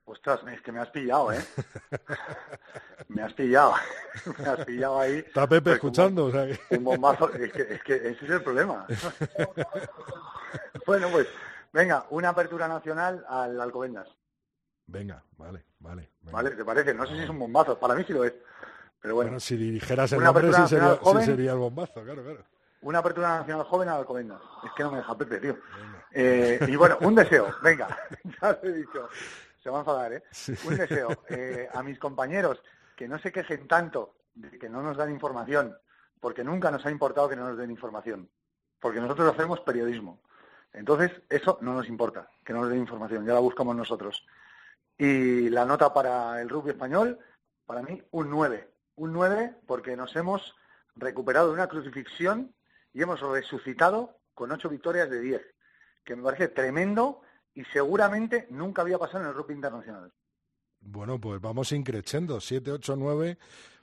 Ostras, es que me has pillado, ¿eh? <laughs> me has pillado. <laughs> me has pillado ahí. Está Pepe pues escuchando, un, o sea que... un bombazo. Es que, es que ese es el problema. <laughs> bueno, pues, venga, una apertura nacional al Alcobendas. Venga, vale, vale. Venga. Vale, ¿te parece? No sé si es un bombazo. Para mí sí lo es. Pero bueno. bueno si dijeras el nombre, sí sería, sí sería, el bombazo, claro, claro. una apertura nacional joven a Alcobendas. Es que no me deja Pepe, tío. Eh, y bueno, un deseo, venga, ya lo he dicho. Se va a enfadar, ¿eh? Un deseo <laughs> eh, a mis compañeros que no se quejen tanto de que no nos dan información, porque nunca nos ha importado que no nos den información, porque nosotros hacemos periodismo. Entonces, eso no nos importa, que no nos den información, ya la buscamos nosotros. Y la nota para el rugby español, para mí, un 9. Un 9 porque nos hemos recuperado de una crucifixión y hemos resucitado con ocho victorias de 10, que me parece tremendo y seguramente nunca había pasado en el rugby internacional. Bueno, pues vamos increciendo, 7, 8, 9.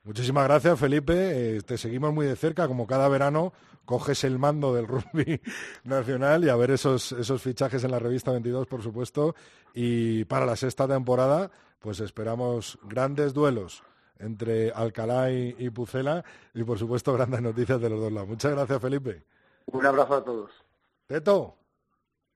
Muchísimas gracias, Felipe. Eh, te seguimos muy de cerca, como cada verano coges el mando del <laughs> rugby nacional y a ver esos, esos fichajes en la revista 22, por supuesto. Y para la sexta temporada, pues esperamos grandes duelos entre Alcalá y, y Pucela y, por supuesto, grandes noticias de los dos lados. Muchas gracias, Felipe. Un abrazo a todos. Teto.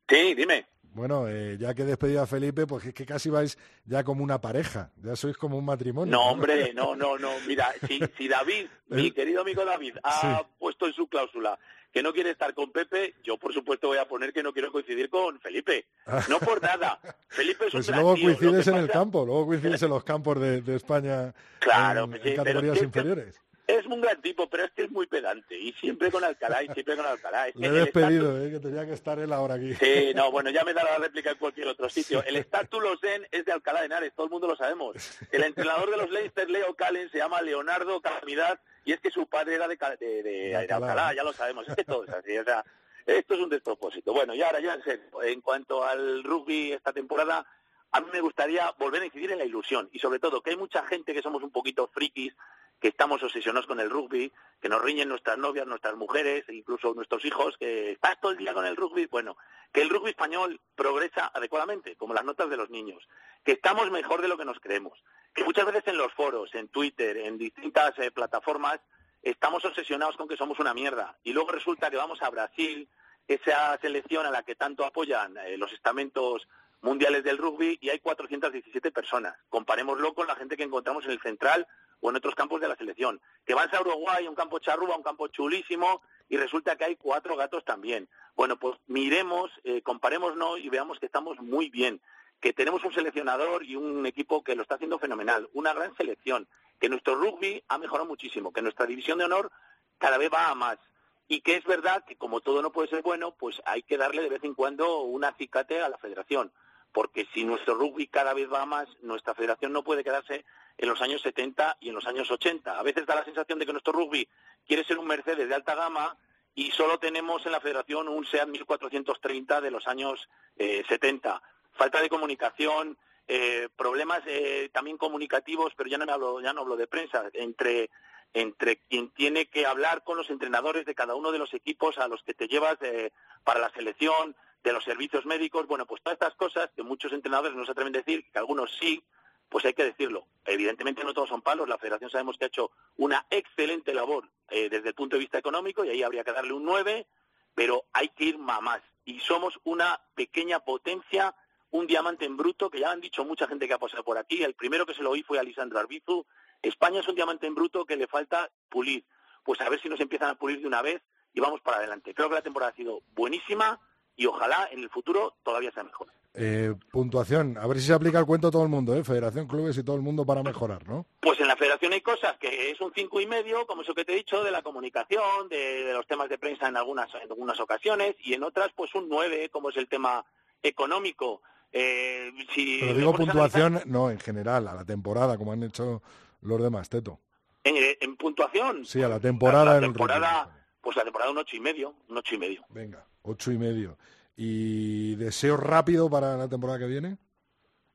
Sí, dime. Bueno, eh, ya que he despedido a Felipe, pues es que casi vais ya como una pareja, ya sois como un matrimonio. No, hombre, no, no, no. Mira, si, si David, <laughs> mi querido amigo David, ha puesto en su cláusula que no quiere estar con Pepe, yo por supuesto voy a poner que no quiero coincidir con Felipe. No <laughs> por nada. Felipe es pues un luego coincides en el campo, luego coincides en los campos de, de España <laughs> Claro, en, en sí, pero categorías inferiores. Es un gran tipo, pero es que es muy pedante. Y siempre con Alcalá, y siempre con Alcalá. Es que Le he estatus- despedido, eh, que tenía que estar él ahora aquí. Sí, no, bueno, ya me da la réplica en cualquier otro sitio. El estatus lo es de Alcalá de Henares, todo el mundo lo sabemos. El entrenador de los Leinster, Leo Callen, se llama Leonardo Calamidad y es que su padre era de, de- de- de Alcalá, ya lo sabemos. Es que todo es así, o sea, esto es un despropósito. Bueno, y ahora ya en serio, en cuanto al rugby esta temporada, a mí me gustaría volver a incidir en la ilusión y sobre todo que hay mucha gente que somos un poquito frikis, que estamos obsesionados con el rugby, que nos riñen nuestras novias, nuestras mujeres, incluso nuestros hijos, que estás todo el día con el rugby. Bueno, que el rugby español progresa adecuadamente, como las notas de los niños, que estamos mejor de lo que nos creemos, que muchas veces en los foros, en Twitter, en distintas eh, plataformas, estamos obsesionados con que somos una mierda. Y luego resulta que vamos a Brasil, esa selección a la que tanto apoyan eh, los estamentos mundiales del rugby, y hay 417 personas. Comparémoslo con la gente que encontramos en el central o en otros campos de la selección. Que vas a Uruguay, un campo charrúa, un campo chulísimo, y resulta que hay cuatro gatos también. Bueno, pues miremos, eh, comparémonos y veamos que estamos muy bien, que tenemos un seleccionador y un equipo que lo está haciendo fenomenal, una gran selección, que nuestro rugby ha mejorado muchísimo, que nuestra división de honor cada vez va a más. Y que es verdad que como todo no puede ser bueno, pues hay que darle de vez en cuando un acicate a la federación. Porque si nuestro rugby cada vez va a más, nuestra federación no puede quedarse en los años 70 y en los años 80. A veces da la sensación de que nuestro rugby quiere ser un Mercedes de alta gama y solo tenemos en la federación un SEAT 1430 de los años eh, 70. Falta de comunicación, eh, problemas eh, también comunicativos, pero ya no me hablo, ya no hablo de prensa, entre entre quien tiene que hablar con los entrenadores de cada uno de los equipos a los que te llevas eh, para la selección, de los servicios médicos, bueno, pues todas estas cosas que muchos entrenadores no se atreven a decir, que algunos sí, pues hay que decirlo. Evidentemente no todos son palos, la federación sabemos que ha hecho una excelente labor eh, desde el punto de vista económico y ahí habría que darle un 9, pero hay que ir más. Y somos una pequeña potencia, un diamante en bruto, que ya han dicho mucha gente que ha pasado por aquí. El primero que se lo oí fue Alisandro Arbizu. España es un diamante en bruto que le falta pulir. Pues a ver si nos empiezan a pulir de una vez y vamos para adelante. Creo que la temporada ha sido buenísima y ojalá en el futuro todavía sea mejor. Eh, puntuación, a ver si se aplica el cuento a todo el mundo, ¿eh? Federación, clubes y todo el mundo para mejorar, ¿no? Pues en la federación hay cosas que es un cinco y medio, como eso que te he dicho, de la comunicación, de, de los temas de prensa en algunas, en algunas ocasiones, y en otras pues un nueve, como es el tema económico. Eh, si Pero digo analizar- puntuación, no, en general, a la temporada, como han hecho los demás, Teto. En, en puntuación, Sí, a la temporada en la pues la temporada un ocho y medio, un ocho y medio. Venga, ocho y medio. ¿Y deseo rápido para la temporada que viene?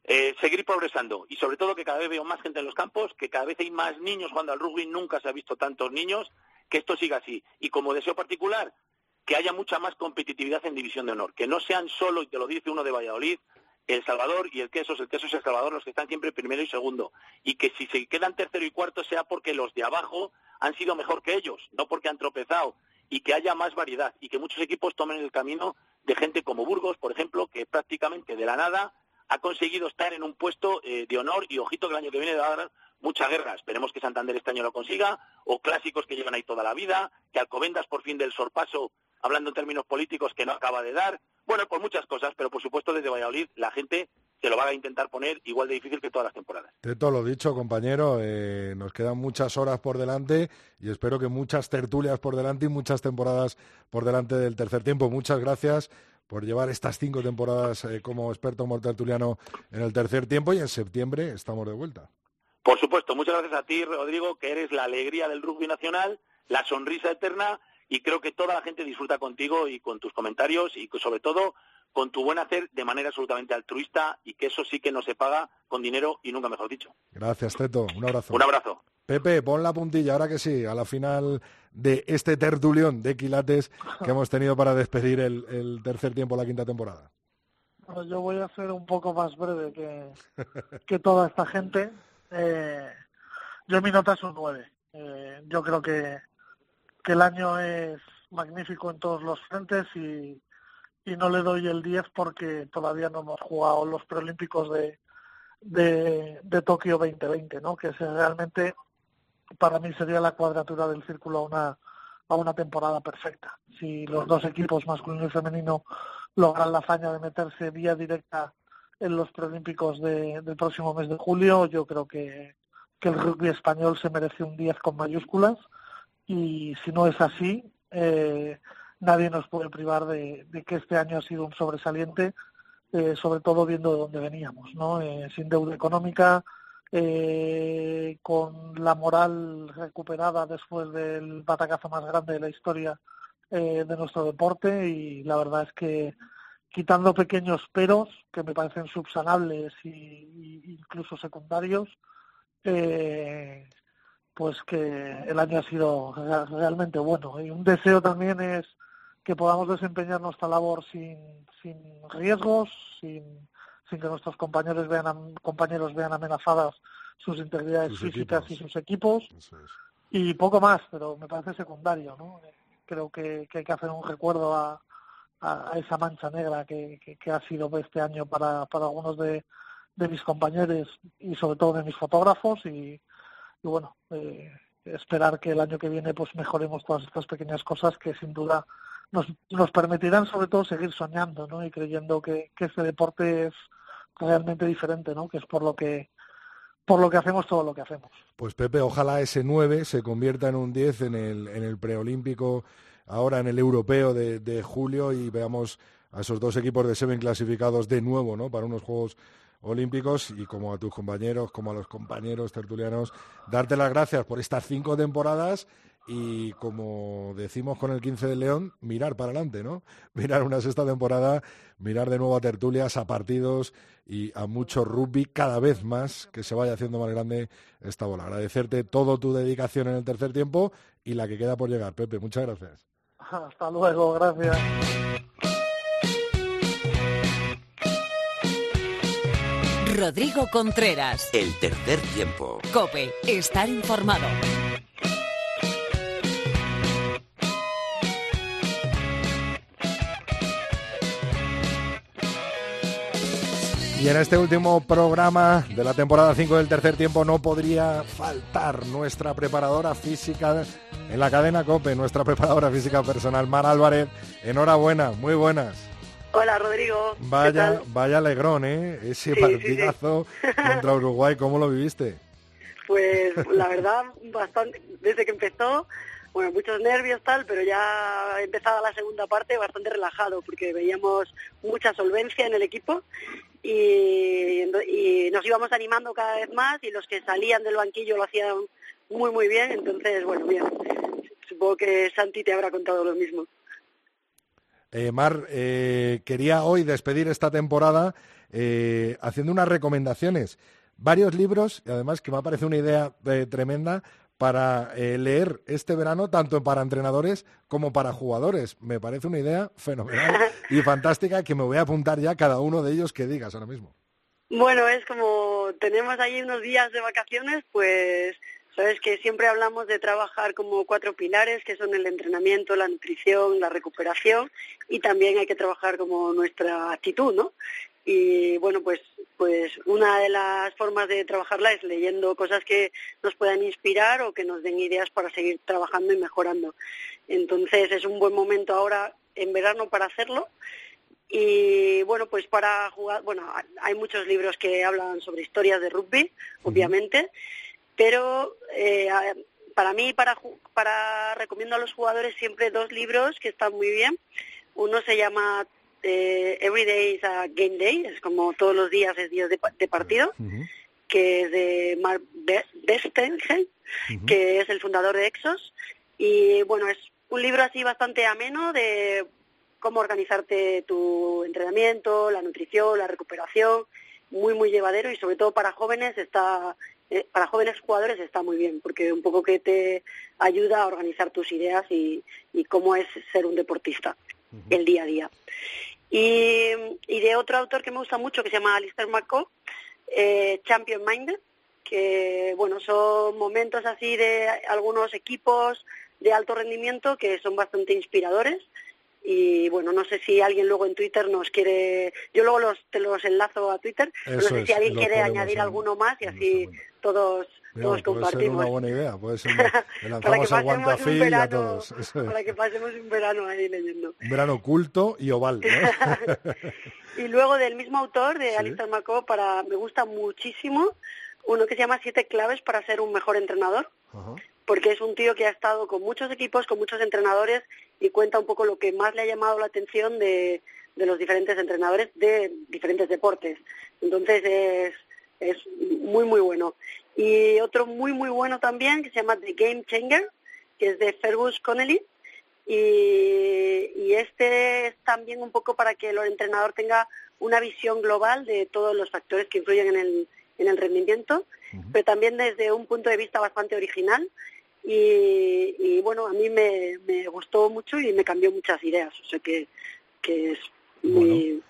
Eh, seguir progresando y sobre todo que cada vez veo más gente en los campos, que cada vez hay más niños jugando al rugby, nunca se ha visto tantos niños, que esto siga así. Y como deseo particular, que haya mucha más competitividad en División de Honor, que no sean solo, y te lo dice uno de Valladolid, El Salvador y el Quesos, el Quesos y el Salvador los que están siempre primero y segundo. Y que si se quedan tercero y cuarto sea porque los de abajo han sido mejor que ellos, no porque han tropezado. Y que haya más variedad y que muchos equipos tomen el camino de gente como Burgos, por ejemplo, que prácticamente de la nada ha conseguido estar en un puesto eh, de honor y ojito que el año que viene va a dar mucha guerra. Esperemos que Santander este año lo consiga, o clásicos que llevan ahí toda la vida, que Alcobendas por fin del sorpaso, hablando en términos políticos, que no acaba de dar. Bueno, por muchas cosas, pero por supuesto desde Valladolid la gente se lo va a intentar poner igual de difícil que todas las temporadas. Teto, lo dicho, compañero, eh, nos quedan muchas horas por delante y espero que muchas tertulias por delante y muchas temporadas por delante del tercer tiempo. Muchas gracias por llevar estas cinco temporadas eh, como experto tertuliano en el tercer tiempo y en septiembre estamos de vuelta. Por supuesto, muchas gracias a ti, Rodrigo, que eres la alegría del rugby nacional, la sonrisa eterna y creo que toda la gente disfruta contigo y con tus comentarios y sobre todo con tu buen hacer de manera absolutamente altruista y que eso sí que no se paga con dinero y nunca mejor dicho. Gracias, Teto. Un abrazo. Un abrazo. Pepe, pon la puntilla, ahora que sí, a la final de este tertulión de quilates que hemos tenido para despedir el, tercer tiempo, la quinta temporada. yo voy a ser un poco más breve que, que toda esta gente. Eh, yo mi nota es un 9. Eh, yo creo que, que el año es magnífico en todos los frentes y, y no le doy el 10 porque todavía no hemos jugado los preolímpicos de, de, de Tokio 2020, ¿no? que es realmente para mí sería la cuadratura del círculo a una, a una temporada perfecta. Si los dos equipos, masculino y femenino, logran la hazaña de meterse vía directa en los preolímpicos de, del próximo mes de julio, yo creo que, que el rugby español se merece un 10 con mayúsculas y si no es así, eh, nadie nos puede privar de, que este año ha sido un sobresaliente, eh, sobre todo viendo de dónde veníamos, ¿no? Eh, sin deuda económica, eh, con la moral recuperada después del batacazo más grande de la historia de nuestro deporte y la verdad es que quitando pequeños peros que me parecen subsanables e incluso secundarios, pues que el año ha sido realmente bueno. Y un deseo también es que podamos desempeñar nuestra labor sin, sin riesgos, sin, sin que nuestros compañeros vean, compañeros vean amenazadas sus integridades físicas y sus equipos. Y poco más, pero me parece secundario. ¿no? Creo que, hay que hacer un recuerdo a, a, esa mancha negra que, que, ha sido este año para, para algunos de, de mis compañeros y sobre todo de mis fotógrafos y, y bueno, eh, esperar que el año que viene pues mejoremos todas estas pequeñas cosas que sin duda nos, nos permitirán sobre todo seguir soñando ¿no? y creyendo que, que este deporte es realmente diferente, ¿no? que es por lo que por lo que hacemos todo lo que hacemos. Pues Pepe, ojalá ese 9 se convierta en un 10 en el, en el preolímpico, ahora en el europeo de, de julio y veamos a esos dos equipos de Seven clasificados de nuevo ¿no? para unos Juegos Olímpicos y como a tus compañeros, como a los compañeros tertulianos, darte las gracias por estas cinco temporadas y como decimos con el 15 de León, mirar para adelante, ¿no? <laughs> Mirar una sexta temporada, mirar de nuevo a tertulias, a partidos y a mucho rugby cada vez más que se vaya haciendo más grande esta bola. Agradecerte todo tu dedicación en el tercer tiempo y la que queda por llegar. Pepe, muchas gracias. <laughs> Hasta luego, gracias. Rodrigo Contreras. El tercer tiempo. Cope, estar informado. Y en este último programa de la temporada 5 del tercer tiempo no podría faltar nuestra preparadora física en la cadena COPE, nuestra preparadora física personal, Mar Álvarez. Enhorabuena, muy buenas. Hola Rodrigo. Vaya, vaya alegrón, ¿eh? Ese partidazo <laughs> contra Uruguay, ¿cómo lo viviste? Pues la <laughs> verdad, bastante, desde que empezó, bueno, muchos nervios tal, pero ya empezada la segunda parte bastante relajado porque veíamos mucha solvencia en el equipo y, nos íbamos animando cada vez más y los que salían del banquillo lo hacían muy muy bien, entonces bueno, bien, supongo que Santi te habrá contado lo mismo. Eh, Mar, eh, quería hoy despedir esta temporada eh, haciendo unas recomendaciones. Varios libros, y además que me ha parecido una idea tremenda para leer este verano, tanto para entrenadores como para jugadores. Me parece una idea fenomenal y <laughs> fantástica que me voy a apuntar ya cada uno de ellos que digas ahora mismo. Bueno, es como tenemos ahí unos días de vacaciones, pues Sabes que siempre hablamos de trabajar como cuatro pilares, que son el entrenamiento, la nutrición, la recuperación y también hay que trabajar como nuestra actitud, ¿no? y bueno, pues pues una de las formas de trabajarla es leyendo cosas que nos puedan inspirar o que nos den ideas para seguir trabajando y mejorando. Entonces es un buen momento ahora en verano para hacerlo. Y bueno, pues para jugar, bueno, hay muchos libros que hablan sobre historias de rugby, obviamente, pero eh, para mí, para, para recomiendo a los jugadores siempre dos libros que están muy bien. Uno se llama eh, Every Day is a Game Day, es como todos los días es día de, partido, que es de Mark Bestengen, que es el fundador de Exos. Y bueno, es un libro así bastante ameno de cómo organizarte tu entrenamiento, la nutrición, la recuperación, muy, muy llevadero y sobre todo para jóvenes está eh, para jóvenes jugadores está muy bien, porque un poco que te ayuda a organizar tus ideas y, cómo es ser un deportista el día a día. Y, de otro autor que me gusta mucho, que se llama Alistair McCall, eh, Champion Minded, que bueno, son momentos así de algunos equipos de alto rendimiento que son bastante inspiradores y bueno, no sé si alguien luego en Twitter nos quiere, yo luego los, te los enlazo a Twitter, no sé si alguien quiere añadir alguno más y así todos todos compartimos. Ser una buena idea, puede ser <laughs> lanzamos el guantafil a todos. <laughs> Para que pasemos un verano ahí leyendo. Un verano culto y oval, <laughs> y luego del mismo autor, de Alistair McCall, para, me gusta muchísimo uno que se llama Siete claves para ser un mejor entrenador. Porque es un tío que ha estado con muchos equipos, con muchos entrenadores y cuenta un poco lo que más le ha llamado la atención de, de los diferentes entrenadores de diferentes deportes. Entonces es, es muy, muy bueno. Y otro muy, muy bueno también que se llama The Game Changer, que es de Fergus Connelly. Y, y este es también un poco para que el entrenador tenga una visión global de todos los factores que influyen en el, en el rendimiento, pero también desde un punto de vista bastante original y, bueno, a mí me, me, gustó mucho y me cambió muchas ideas, o sea que, que es muy...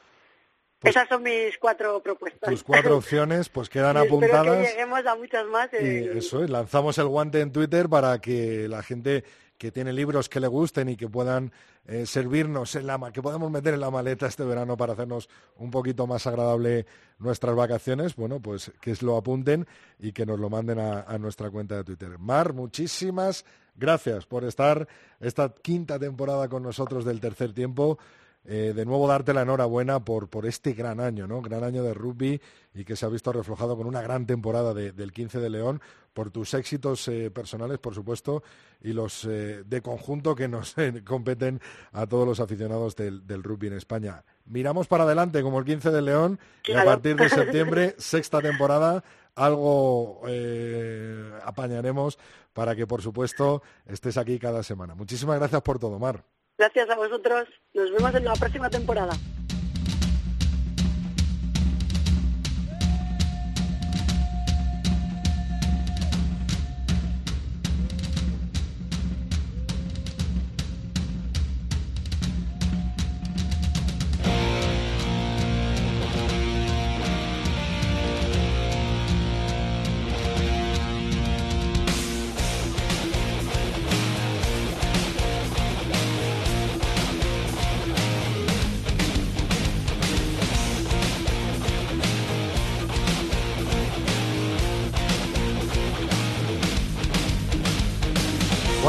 Pues Esas son mis cuatro propuestas. Tus cuatro <laughs> opciones pues quedan apuntadas. Que lleguemos a muchas más. Y eso es, lanzamos el guante en Twitter para que la gente que tiene libros que le gusten y que puedan eh, servirnos en la que podemos meter en la maleta este verano para hacernos un poquito más agradable nuestras vacaciones, bueno, pues que lo apunten y que nos lo manden a nuestra cuenta de Twitter. Mar, muchísimas gracias por estar esta quinta temporada con nosotros del tercer tiempo. Eh, de nuevo darte la enhorabuena por, por este gran año, ¿no? Gran año de rugby y que se ha visto reflejado con una gran temporada del 15 de León, por tus éxitos eh, personales, por supuesto, y los eh, de conjunto que nos competen a todos los aficionados del, del, rugby en España. Miramos para adelante como el 15 de León y a partir de <laughs> septiembre, sexta temporada, algo apañaremos para que, por supuesto, estés aquí cada semana. Muchísimas gracias por todo, Mar. Gracias a vosotros. Nos vemos en la próxima temporada.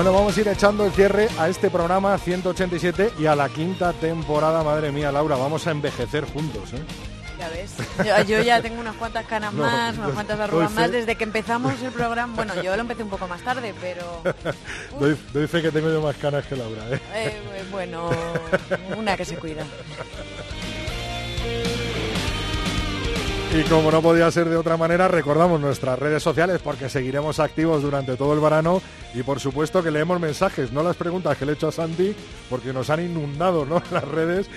Bueno, vamos a ir echando el cierre a este programa 187 y a la quinta temporada. Madre mía, Laura, vamos a envejecer juntos. ¿eh? Ya ves, yo, ya tengo unas cuantas canas <laughs> más, unas cuantas arrugas más desde que empezamos el programa. Bueno, yo lo empecé un poco más tarde, pero... <laughs> doy, fe que tengo yo más canas que Laura. ¿eh? Eh, bueno, una que se cuida. <laughs> Y como no podía ser de otra manera, recordamos nuestras redes sociales porque seguiremos activos durante todo el verano y por supuesto que leemos mensajes, no las preguntas que le he hecho a Santi porque nos han inundado ¿no? <laughs> las redes,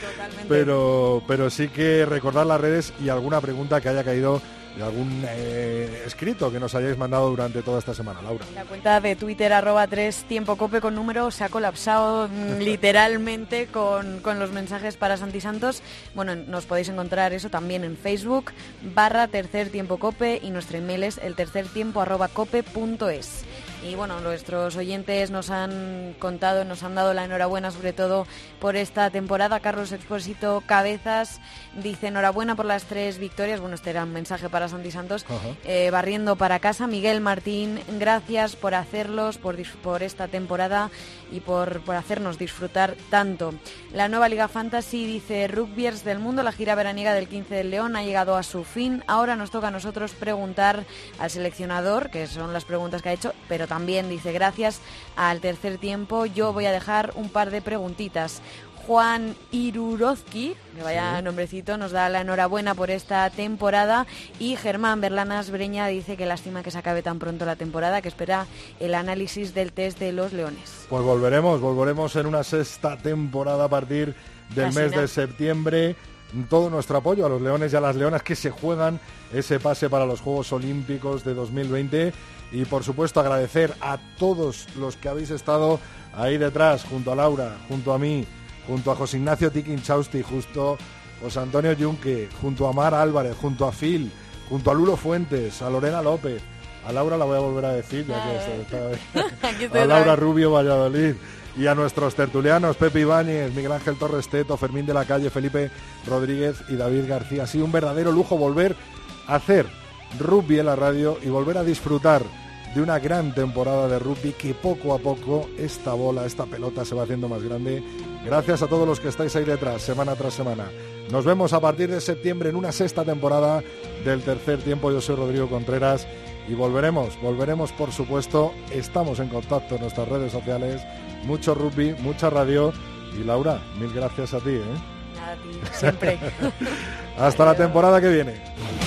pero, pero sí que recordar las redes y alguna pregunta que haya caído de algún eh, escrito que nos hayáis mandado durante toda esta semana, Laura. La cuenta de Twitter arroba 3 tiempo cope con número se ha colapsado <laughs> literalmente con, con, los mensajes para Santi Santos. Bueno, nos podéis encontrar eso también en Facebook barra tercer tiempo cope y nuestro email es el tercer tiempo arroba cope punto es. Y bueno, nuestros oyentes nos han contado, nos han dado la enhorabuena sobre todo por esta temporada. Carlos Expósito Cabezas dice enhorabuena por las tres victorias. Bueno, este era un mensaje para Santi Santos. Eh, barriendo para casa. Miguel Martín, gracias por hacerlos, por, por esta temporada y por, por hacernos disfrutar tanto. La nueva Liga Fantasy dice Rugbyers del mundo, la gira veraniega del 15 del León ha llegado a su fin. Ahora nos toca a nosotros preguntar al seleccionador, que son las preguntas que ha hecho, pero también dice gracias al tercer tiempo. Yo voy a dejar un par de preguntitas. Juan Irurozki, que vaya nombrecito, nos da la enhorabuena por esta temporada y Germán Berlanas Breña dice que lástima que se acabe tan pronto la temporada, que espera el análisis del test de los Leones. Pues volveremos, volveremos en una sexta temporada a partir del mes de septiembre. Todo nuestro apoyo a los leones y a las leonas que se juegan ese pase para los Juegos Olímpicos de 2020 y por supuesto agradecer a todos los que habéis estado ahí detrás, junto a Laura, junto a mí, junto a José Ignacio Tiquinchausti, justo José Antonio Yunque, junto a Mar Álvarez, junto a Phil, junto a Lulo Fuentes, a Lorena López, a Laura la voy a volver a decir, ya que está, <laughs> a Laura Rubio Valladolid. Y a nuestros tertulianos Pepe Ibáñez, Miguel Ángel Torres Teto, Fermín de la Calle, Felipe Rodríguez y David García. Ha sido un verdadero lujo volver a hacer rugby en la radio y volver a disfrutar de una gran temporada de rugby que poco a poco esta bola, esta pelota se va haciendo más grande. Gracias a todos los que estáis ahí detrás, semana tras semana. Nos vemos a partir de septiembre en una sexta temporada del tercer tiempo. Yo soy Rodrigo Contreras y volveremos, volveremos por supuesto. Estamos en contacto en nuestras redes sociales. Mucho rugby, mucha radio. Y Laura, mil gracias a ti. ¿eh? A ti, siempre. <laughs> Hasta la temporada que viene.